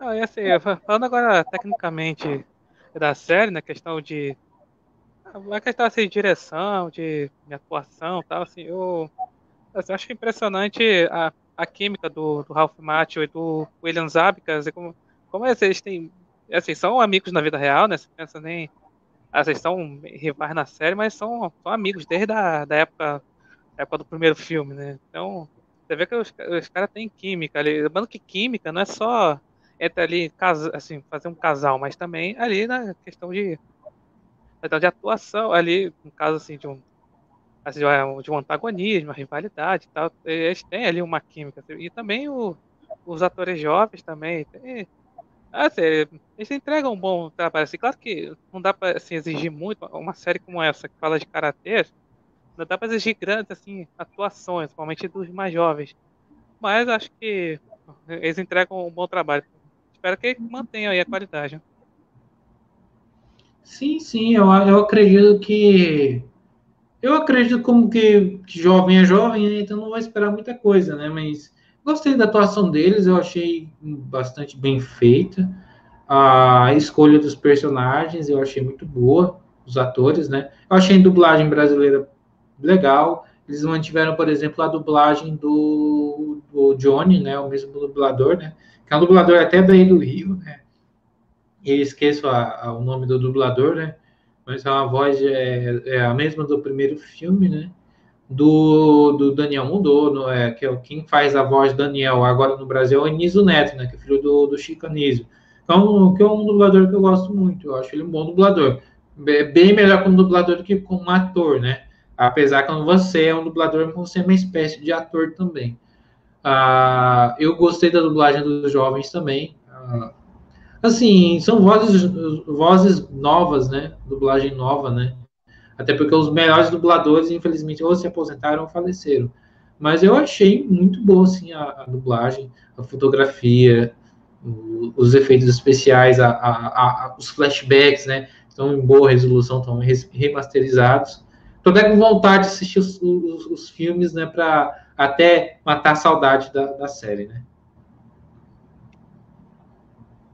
Ah, e assim, falando agora tecnicamente da série, na questão de. A questão assim, de direção, de, de atuação tal, assim, eu, assim, eu acho impressionante a, a química do, do Ralph Macchio e do William Zabka, assim, como, como é, eles têm, assim, são amigos na vida real, né? Você pensa nem, assim, são rivais na série, mas são, são amigos desde a da época, época do primeiro filme, né? Então, você vê que os, os caras têm química ali. Lembrando que química não é só entre ali, assim, fazer um casal, mas também ali na questão de, questão de atuação, ali, no caso, assim, de um de um antagonismo, rivalidade e tal. Eles têm ali uma química. Assim, e também o, os atores jovens também. Tem, assim, eles entregam um bom trabalho. Assim, claro que não dá para assim, exigir muito uma série como essa, que fala de karatê, não dá para exigir grandes assim, atuações, principalmente dos mais jovens. Mas acho que eles entregam um bom trabalho. Espero que mantenham aí a qualidade. Sim, sim, eu, eu acredito que eu acredito como que, que jovem é jovem, né? então não vai esperar muita coisa, né? Mas gostei da atuação deles, eu achei bastante bem feita. A escolha dos personagens eu achei muito boa, os atores, né? Eu achei a dublagem brasileira legal. Eles mantiveram, por exemplo, a dublagem do, do Johnny, né? O mesmo dublador, né? Que é um dublador até daí do Rio, né? Eu esqueço a, a, o nome do dublador, né? Mas a voz é, é a mesma do primeiro filme, né? Do, do Daniel mudou, no, é, que é quem faz a voz Daniel agora no Brasil é o Anísio Neto, né? Que é filho do, do Chico Anísio. Então, que é um dublador que eu gosto muito, eu acho ele um bom dublador. Bem melhor como dublador do que como ator, né? Apesar que você é um dublador, você é uma espécie de ator também. Ah, eu gostei da dublagem dos jovens também. Ah, Assim, são vozes, vozes novas, né? Dublagem nova, né? Até porque os melhores dubladores, infelizmente, ou se aposentaram ou faleceram. Mas eu achei muito boa, assim, a, a dublagem, a fotografia, o, os efeitos especiais, a, a, os flashbacks, né? Estão em boa resolução, estão remasterizados. Estou até com vontade de assistir os, os, os filmes, né? Para até matar a saudade da, da série, né?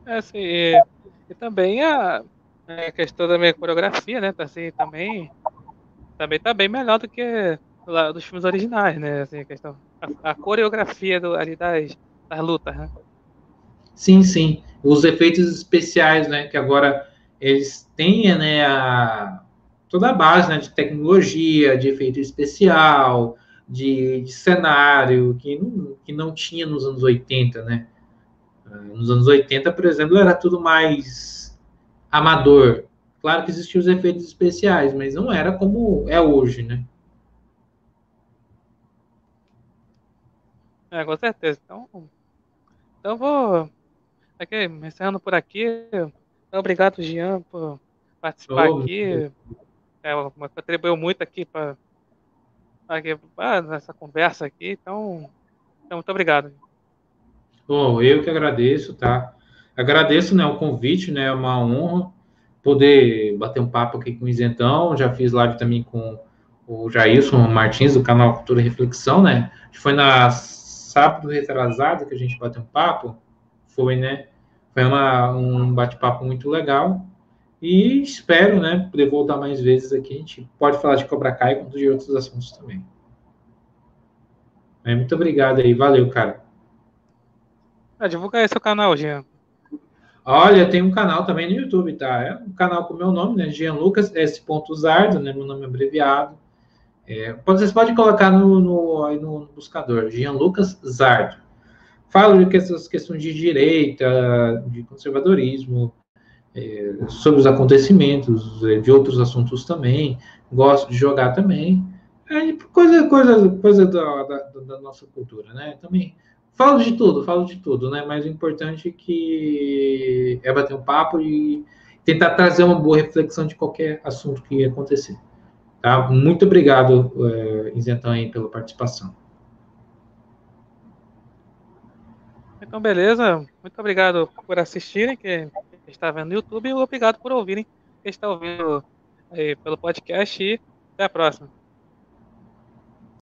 É, assim, e, e também a, a, questão da minha coreografia, né? Tá, assim, também, também tá bem melhor do que lá, dos filmes originais, né? Assim, a, questão, a, a coreografia do, ali das, das lutas, né? Sim, sim. Os efeitos especiais, né? Que agora eles têm, né? A, toda a base né, de tecnologia, de efeito especial, de, de cenário, que não, que não tinha nos anos 80, né? Nos anos 80, por exemplo, era tudo mais amador. Claro que existiam os efeitos especiais, mas não era como é hoje, né? É, com certeza. Então, então vou aqui, encerrando por aqui. Obrigado, Jean, por participar oh, aqui. É, contribuiu muito aqui para nessa conversa aqui. Então, então muito obrigado. Bom, eu que agradeço, tá? Agradeço né, o convite, né? É uma honra poder bater um papo aqui com o Isentão. Já fiz live também com o Jailson Martins, do canal Cultura e Reflexão, né? Foi na sábado retrasado que a gente bateu um papo. Foi, né? Foi uma, um bate-papo muito legal. E espero, né, poder voltar mais vezes aqui. A gente pode falar de Cobra Kai e de outros assuntos também. É, muito obrigado aí. Valeu, cara. Ah, divulga aí seu canal, Jean. Olha, tem um canal também no YouTube, tá? É um canal com o meu nome, né? Jean Lucas S. Zardo, né? Meu nome é abreviado. É, vocês podem colocar no, no, no buscador, Jean Lucas Zardo. Falo de questões, questões de direita, de conservadorismo, é, sobre os acontecimentos, é, de outros assuntos também. Gosto de jogar também. É, coisa, coisa, coisa da, da, da nossa cultura, né? Também falo de tudo, falo de tudo, né? Mas o importante é que é bater um papo e tentar trazer uma boa reflexão de qualquer assunto que acontecer. Tá? Muito obrigado, é, Isentão, aí, pela participação. Então, beleza. Muito obrigado por assistirem, que está vendo no YouTube, e obrigado por ouvirem, que está ouvindo aí pelo podcast, e até a próxima.